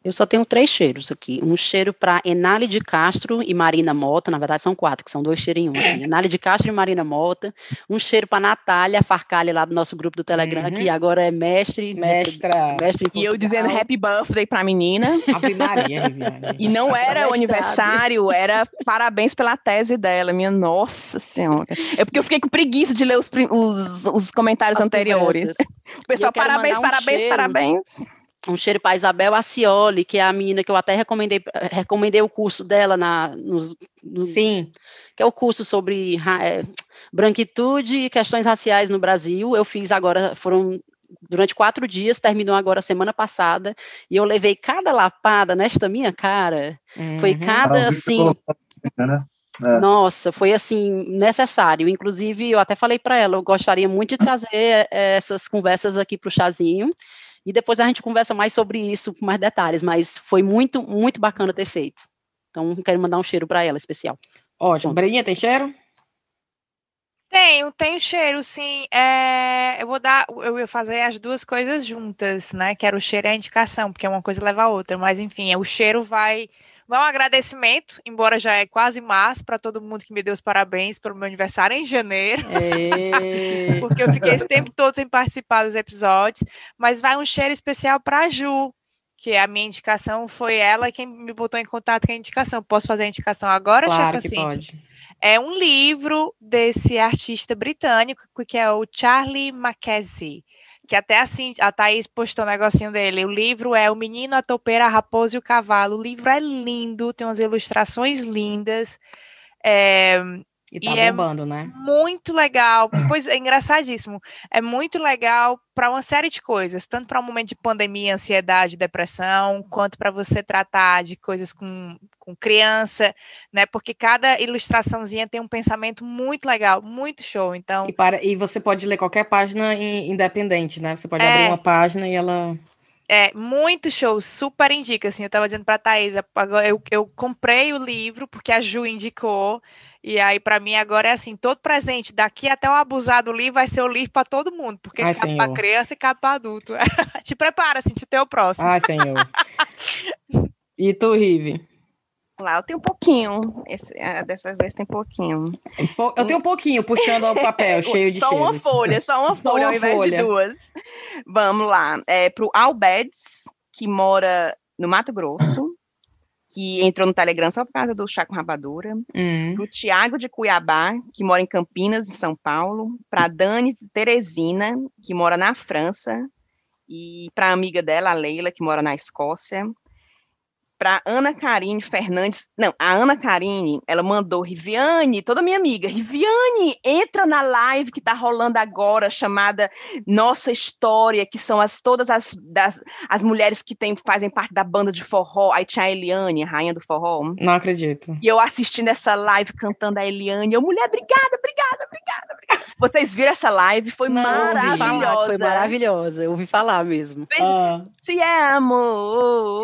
Eu só tenho três cheiros aqui. Um cheiro para Enali de Castro e Marina Mota. Na verdade, são quatro, que são dois cheiros em um. Assim. Enali de Castro e Marina Mota. Um cheiro para Natália Farcalha, lá do nosso grupo do Telegram, uhum. que agora é mestre. Mestra. Mestre, e eu dizendo happy birthday para a menina. Ave Maria, E não era o aniversário, era parabéns pela tese dela. Minha nossa senhora. É porque eu fiquei com preguiça de ler os, os, os comentários As anteriores. Conversas. O pessoal, parabéns, um parabéns, cheiro. parabéns um cheiro para Isabel Acioli, que é a menina que eu até recomendei, recomendei o curso dela na, no, no, Sim. Que é o curso sobre é, branquitude e questões raciais no Brasil. Eu fiz agora, foram durante quatro dias, terminou agora semana passada, e eu levei cada lapada nesta minha cara. Uhum. Foi cada assim. Né? É. Nossa, foi assim necessário. Inclusive, eu até falei para ela, eu gostaria muito de trazer é, essas conversas aqui para o chazinho e depois a gente conversa mais sobre isso com mais detalhes, mas foi muito, muito bacana ter feito. Então, quero mandar um cheiro para ela especial. Ótimo. Breninha, tem cheiro? Tenho, tenho cheiro, sim. É, eu vou dar, eu ia fazer as duas coisas juntas, né? Quero o cheiro e a indicação, porque uma coisa leva a outra. Mas enfim, o cheiro vai Vai um agradecimento, embora já é quase março, para todo mundo que me deu os parabéns pelo meu aniversário em janeiro. Porque eu fiquei esse tempo todo sem participar dos episódios. Mas vai um cheiro especial para a Ju, que a minha indicação foi ela quem me botou em contato com a indicação. Posso fazer a indicação agora, claro que pode. É um livro desse artista britânico, que é o Charlie Mackenzie que até assim, a Thaís postou um negocinho dele. O livro é O Menino, a Topeira, a Raposa e o Cavalo. O livro é lindo, tem umas ilustrações lindas. É, e tá e bombando, é né? Muito legal. Pois é engraçadíssimo. É muito legal para uma série de coisas, tanto para um momento de pandemia, ansiedade, depressão, quanto para você tratar de coisas com, com criança, né? Porque cada ilustraçãozinha tem um pensamento muito legal, muito show. Então. E, para, e você pode ler qualquer página independente, né? Você pode é, abrir uma página e ela. É, muito show, super indica, assim, eu estava dizendo para a Thaís, agora eu, eu comprei o livro, porque a Ju indicou, e aí, para mim, agora é assim: todo presente, daqui até o abusado livro, vai ser o livro para todo mundo, porque Ai, cabe para criança e cabe para adulto. Te prepara, assim, te ter o próximo. Ai, senhor. e tu, Rive? Lá, eu tenho um pouquinho. Esse, ah, dessa vez tem pouquinho. Eu tenho um pouquinho puxando o papel cheio de só cheiros. Só uma folha, só uma folha, só uma ao invés folha. de duas. Vamos lá. É pro Albedes, que mora no Mato Grosso que entrou no Telegram só por causa do chá com rapadura, uhum. para o Tiago de Cuiabá, que mora em Campinas, em São Paulo, para Dani de Teresina, que mora na França, e para a amiga dela, a Leila, que mora na Escócia, para Ana Karine Fernandes. Não, a Ana Karine, ela mandou Riviane, toda minha amiga, Riviane, entra na live que está rolando agora, chamada Nossa História, que são as todas as, das, as mulheres que tem, fazem parte da banda de forró. Aí tinha a Eliane, a rainha do forró. Não acredito. E eu assistindo essa live cantando a Eliane, eu, mulher, obrigada, obrigada, obrigada, obrigada. Vocês viram essa live? Foi Não, maravilhosa. Falar, foi maravilhosa, eu ouvi falar mesmo. Ah. Se é amor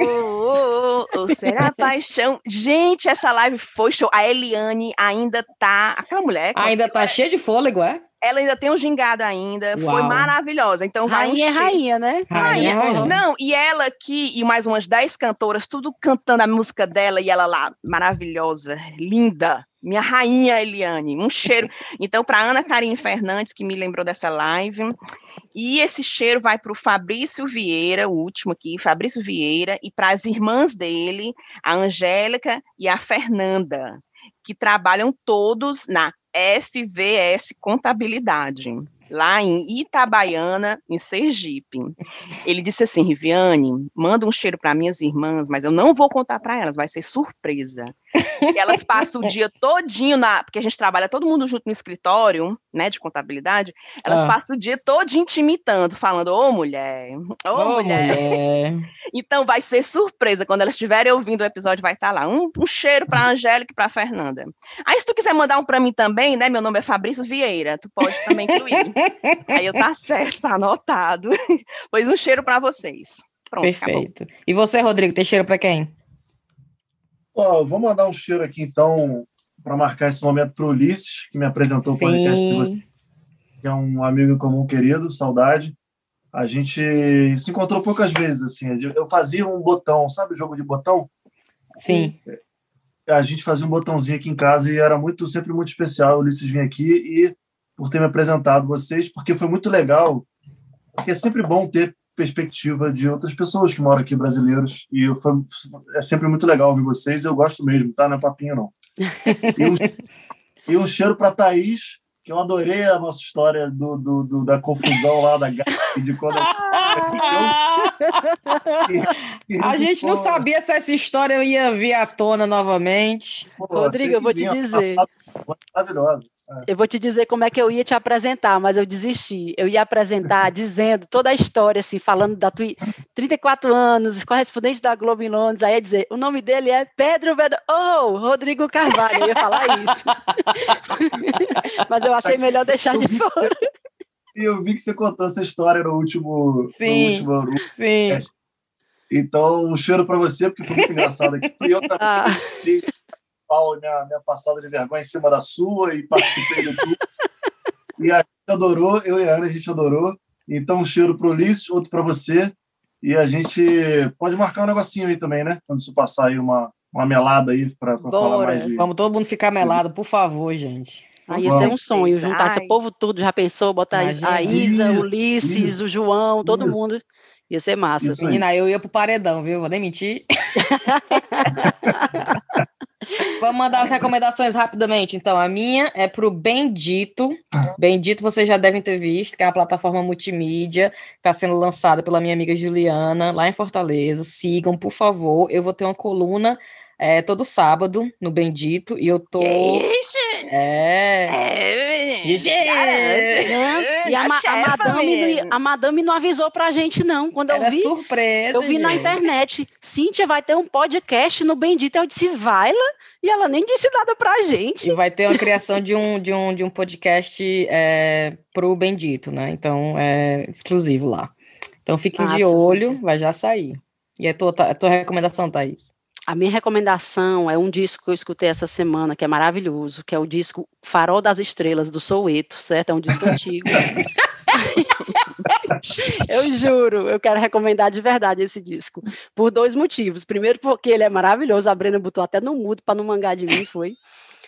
ou será paixão? Gente, essa live foi show. A Eliane ainda tá. Aquela mulher. Ainda tá cheia de fôlego, é? Ela ainda tem um gingado ainda. Uau. Foi maravilhosa. Então rainha vai um é rainha, né? Rainha, rainha, rainha. Não, e ela aqui, e mais umas 10 cantoras, tudo cantando a música dela, e ela lá, maravilhosa, linda. Minha rainha Eliane, um cheiro. Então, para Ana Karine Fernandes, que me lembrou dessa live. E esse cheiro vai para o Fabrício Vieira, o último aqui, Fabrício Vieira, e para as irmãs dele, a Angélica e a Fernanda, que trabalham todos na FVS Contabilidade lá em Itabaiana, em Sergipe. Ele disse assim: Riviane, manda um cheiro para minhas irmãs, mas eu não vou contar para elas, vai ser surpresa. E elas passam o dia todinho na, porque a gente trabalha todo mundo junto no escritório, né, de contabilidade. Elas ah. passam o dia todinho te imitando, falando: "Ô, mulher, ô, ô mulher. mulher. Então vai ser surpresa quando elas estiverem ouvindo o episódio, vai estar tá lá um, um cheiro para Angélica e para Fernanda. Aí se tu quiser mandar um para mim também, né? Meu nome é Fabrício Vieira, tu pode também incluir. Aí eu tá certo, tá anotado. Pois um cheiro para vocês. Pronto, Perfeito. Acabou. E você, Rodrigo, tem cheiro para quem? Oh, vou mandar um cheiro aqui, então, para marcar esse momento para o Ulisses, que me apresentou Sim. o podcast de você, que é um amigo comum querido, saudade. A gente se encontrou poucas vezes, assim. Eu fazia um botão, sabe o jogo de botão? Sim. A gente fazia um botãozinho aqui em casa e era muito sempre muito especial. O Ulisses vir aqui e por ter me apresentado vocês, porque foi muito legal. Porque é sempre bom ter perspectiva de outras pessoas que moram aqui, brasileiros. E foi, é sempre muito legal ouvir vocês. Eu gosto mesmo, tá? Não é papinho, não. E um, e um cheiro para Thaís, que eu adorei a nossa história do, do, do da confusão lá da de quando a gente não sabia se essa história ia vir à tona novamente. Pô, Rodrigo, eu vou te dizer. Maravilhosa. Eu vou te dizer como é que eu ia te apresentar, mas eu desisti. Eu ia apresentar dizendo toda a história, assim, falando da tua 34 anos, correspondente da Globo em Londres. Aí ia dizer: o nome dele é Pedro Vedor. Oh, Rodrigo Carvalho. Eu ia falar isso. mas eu achei melhor deixar de fora. E eu vi que você contou essa história no último. Sim. No último, sim. Então, um cheiro para você, porque foi muito engraçado aqui. E eu também. Ah minha, minha passada de vergonha em cima da sua e participei de tudo. e a gente adorou, eu e a Ana, a gente adorou. Então, um cheiro pro Ulisses, outro para você. E a gente pode marcar um negocinho aí também, né? Quando isso passar aí uma, uma melada aí para falar mais de... Vamos todo mundo ficar melado, por favor, gente. Ah, ia ser um sonho, juntar esse povo todo, já pensou, botar Imagina. a Isa, o Ulisses, isso, o João, todo isso. mundo. Ia ser massa. Menina, eu ia pro paredão, viu? Vou nem mentir. vamos mandar as recomendações rapidamente. Então, a minha é para o Bendito. Bendito vocês já devem ter visto, que é uma plataforma multimídia, está sendo lançada pela minha amiga Juliana, lá em Fortaleza. Sigam, por favor. Eu vou ter uma coluna é, todo sábado no Bendito e eu tô. Ixi! É. É, Ixi! E a, a chefa madame não, a madame não avisou pra gente, não. Quando eu Era vi, surpresa. eu vi na gente. internet, Cíntia vai ter um podcast no Bendito. Eu disse, vai lá. E ela nem disse nada pra gente. E vai ter uma criação de um, de um, de um podcast é, pro Bendito, né? Então é exclusivo lá. Então fiquem de Massa, olho, Cíntia. vai já sair. E a tua, a tua recomendação, Thaís? A minha recomendação é um disco que eu escutei essa semana, que é maravilhoso, que é o disco Farol das Estrelas, do Soueto, certo? É um disco antigo. eu juro, eu quero recomendar de verdade esse disco, por dois motivos. Primeiro, porque ele é maravilhoso, a Brena botou até no mudo para não mangar de mim, foi.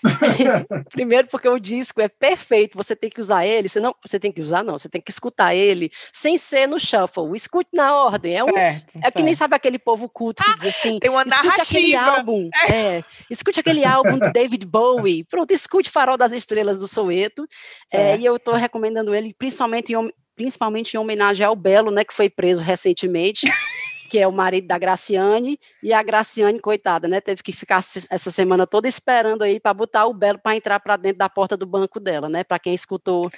Primeiro, porque o disco é perfeito, você tem que usar ele, você não, você tem que usar, não, você tem que escutar ele sem ser no shuffle, escute na ordem. É um, certo, é que nem certo. sabe aquele povo culto que diz assim, Tem uma escute aquele álbum, é, escute aquele álbum do David Bowie, pronto, escute Farol das Estrelas do Soueto, é, Certo. e eu estou recomendando ele principalmente em, principalmente em homenagem ao Belo, né, que foi preso recentemente, que é o marido da Graciane, e a Graciane, coitada, né, teve que ficar essa semana toda esperando aí para botar o Belo para entrar para dentro da porta do banco dela, né, para quem escutou os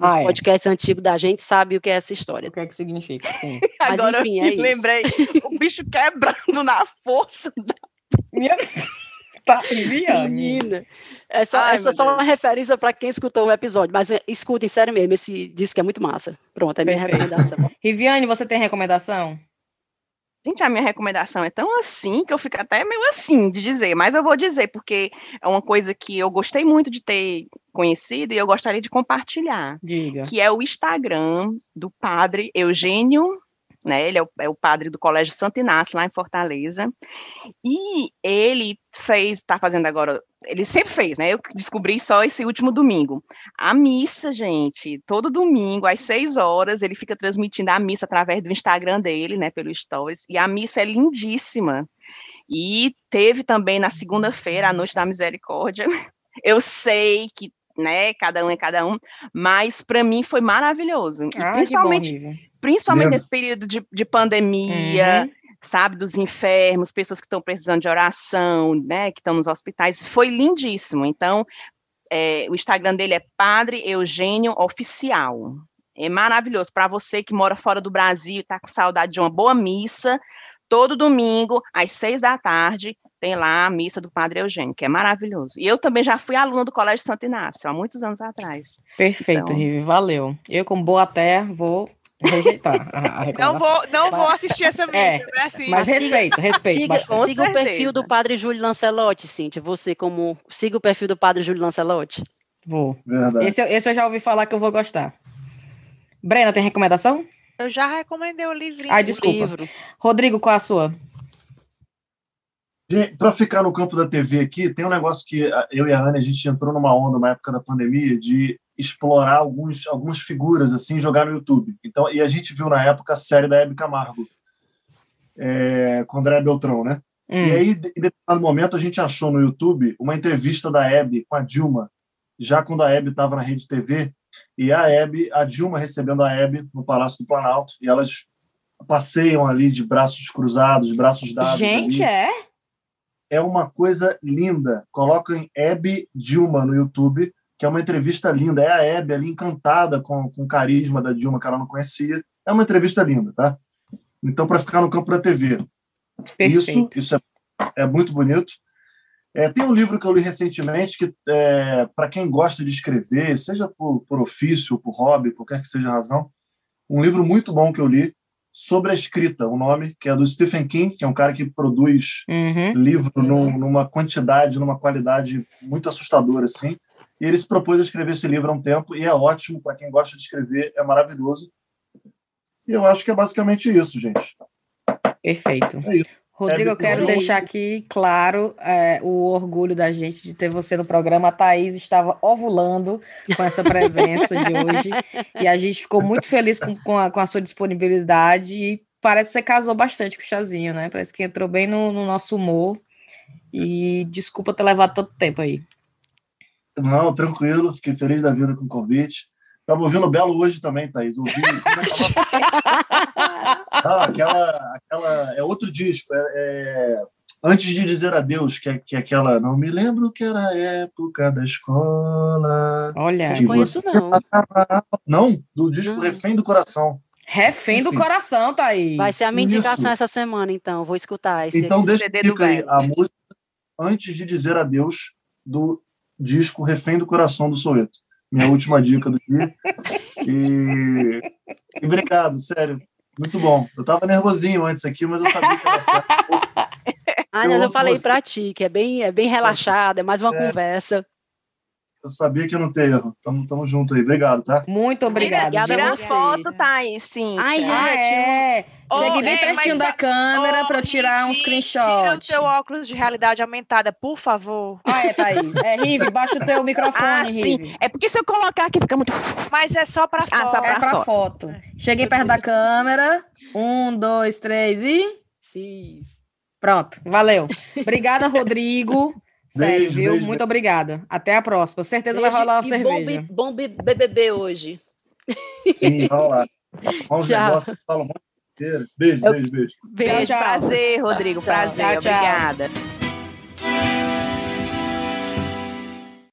Ah, é. podcasts antigos da gente sabe o que é essa história. O que é que significa? Sim. Mas, Agora enfim, eu é isso. lembrei. O bicho quebrando na força. Minha... Tá. Menina, só, Ai, essa é só Deus. uma referência para quem escutou o episódio, mas é, escutem, sério mesmo, esse disco é muito massa. Pronto, é minha Perfeito. recomendação. Riviane, você tem recomendação? Gente, a minha recomendação é tão assim que eu fico até meio assim de dizer, mas eu vou dizer porque é uma coisa que eu gostei muito de ter conhecido e eu gostaria de compartilhar, Diga. que é o Instagram do padre Eugênio, né? Ele é o, é o padre do Colégio Santo Inácio lá em Fortaleza. E ele fez, está fazendo agora, ele sempre fez, né? Eu descobri só esse último domingo. A missa, gente, todo domingo, às seis horas, ele fica transmitindo a missa através do Instagram dele, né? Pelo Stories. E a missa é lindíssima. E teve também na segunda-feira, a Noite da Misericórdia. Eu sei que, né, cada um é cada um, mas para mim foi maravilhoso. E que bom, principalmente. Principalmente Lindo. nesse período de, de pandemia, Uhum. sabe, dos enfermos, pessoas que estão precisando de oração, né, que estão nos hospitais, foi lindíssimo. Então, é, o Instagram dele é Padre Eugênio Oficial. É maravilhoso para você que mora fora do Brasil e está com saudade de uma boa missa. Todo domingo, às seis da tarde, tem lá a missa do Padre Eugênio, que é maravilhoso. E eu também já fui aluna do Colégio Santo Inácio, há muitos anos atrás. Perfeito, Então. Rivi, valeu. Eu, como boa terra, vou rejeitar a, a Não recomendação. vou, não vou assistir essa missa, É, né? Assim, Mas siga- respeito, respeito Siga, siga o perfil do Padre Júlio Lancelotti, Cíntia. Você como siga o perfil do Padre Júlio Lancelotti. Vou. Verdade. Esse, eu- esse eu já ouvi falar que eu vou gostar. Brena, tem recomendação? eu já recomendei o livrinho. Ai, O Desculpa. livro. Rodrigo, qual a sua? Para ficar no campo da TV aqui, tem um negócio que ah, eu e a Anne, a gente entrou numa onda na época da pandemia de explorar alguns, algumas figuras assim jogar no YouTube. Então, e a gente viu na época a série da Hebe Camargo, é, com André Beltrão, né? Hum, E aí, em determinado momento, a gente achou no YouTube uma entrevista da Hebe com a Dilma, já quando a Hebe estava na Rede TV, e a Hebe, a Dilma recebendo a Hebe no Palácio do Planalto, e elas passeiam ali de braços cruzados, braços dados. Gente, ali. é? É uma coisa linda. Coloquem Hebe Dilma no YouTube, que é uma entrevista linda. É a Hebe ali encantada com, com o carisma da Dilma, que ela não conhecia. É uma entrevista linda, tá? Então, para ficar no campo da TV, isso, Perfeito. isso é, é muito bonito. É, tem um livro que eu li recentemente que, é, para quem gosta de escrever, seja por, por ofício, por hobby, qualquer que seja a razão, um livro muito bom que eu li sobre a escrita, o nome, que é do Stephen King, que é um cara que produz Uhum. livro num- numa quantidade, numa qualidade muito assustadora, assim. E ele se propôs a escrever esse livro há um tempo, e é ótimo para quem gosta de escrever, é maravilhoso. E eu acho que é basicamente isso, gente. Perfeito. É isso. Rodrigo, É eu quero depois- deixar aqui claro é, o orgulho da gente de ter você no programa. A Thaís estava ovulando com essa presença de hoje. E a gente ficou muito feliz com, com, a, com a sua disponibilidade. E parece que você casou bastante com o Chazinho, né? Parece que entrou bem no, no nosso humor. E desculpa ter levado tanto tempo aí. Não, tranquilo, fiquei feliz da vida com o convite. Estava ouvindo o Belo hoje também, Thaís. Ouvi. ah, aquela, aquela. É outro disco. É, é, Antes de dizer adeus, que é, que é aquela. Não me lembro que era a época da escola. Olha, não conheço, você... não. Não, do disco não. Refém do Coração. Refém Enfim. do coração, Thaís. Vai ser a minha indicação Isso. essa semana, então. Vou escutar esse. Então, deixa eu aí a música Antes de dizer adeus do disco Refém do Coração do Soweto. Minha última dica do dia. E... e obrigado, sério. Muito bom. Eu tava nervosinho antes aqui, mas eu sabia que era certo. Ah, mas eu falei para ti que é bem, é bem relaxado, é mais uma é. conversa. Eu sabia que eu não tenho erro. Tamo, tamo junto aí. Obrigado, tá? Muito obrigada. Tira a foto, Thaís, sim. Ai, gente. Ah, é. Chegue bem é, pertinho da câmera oh, para eu tirar um screenshot. Tira o teu óculos de realidade aumentada, por favor. Ah, é, Thaís. É, Rive, baixa o teu microfone, ah, Rive. Sim. É porque se eu colocar aqui fica muito... Mas é só para foto. Ah, só pra é para foto. foto. Cheguei perto da câmera. Um, dois, três e... Sim. Pronto, valeu. Obrigada, Rodrigo. Sério, beijo, viu? Beijo, Muito beijo. obrigada. Até a próxima. Certeza vai rolar uma cerveja. Bom, bom BBB hoje. Sim, vamos lá. Vamos negócios Salomão. Beijo, beijo, beijo. Beijo, tchau, tchau. prazer, Rodrigo. Prazer, tchau, obrigada.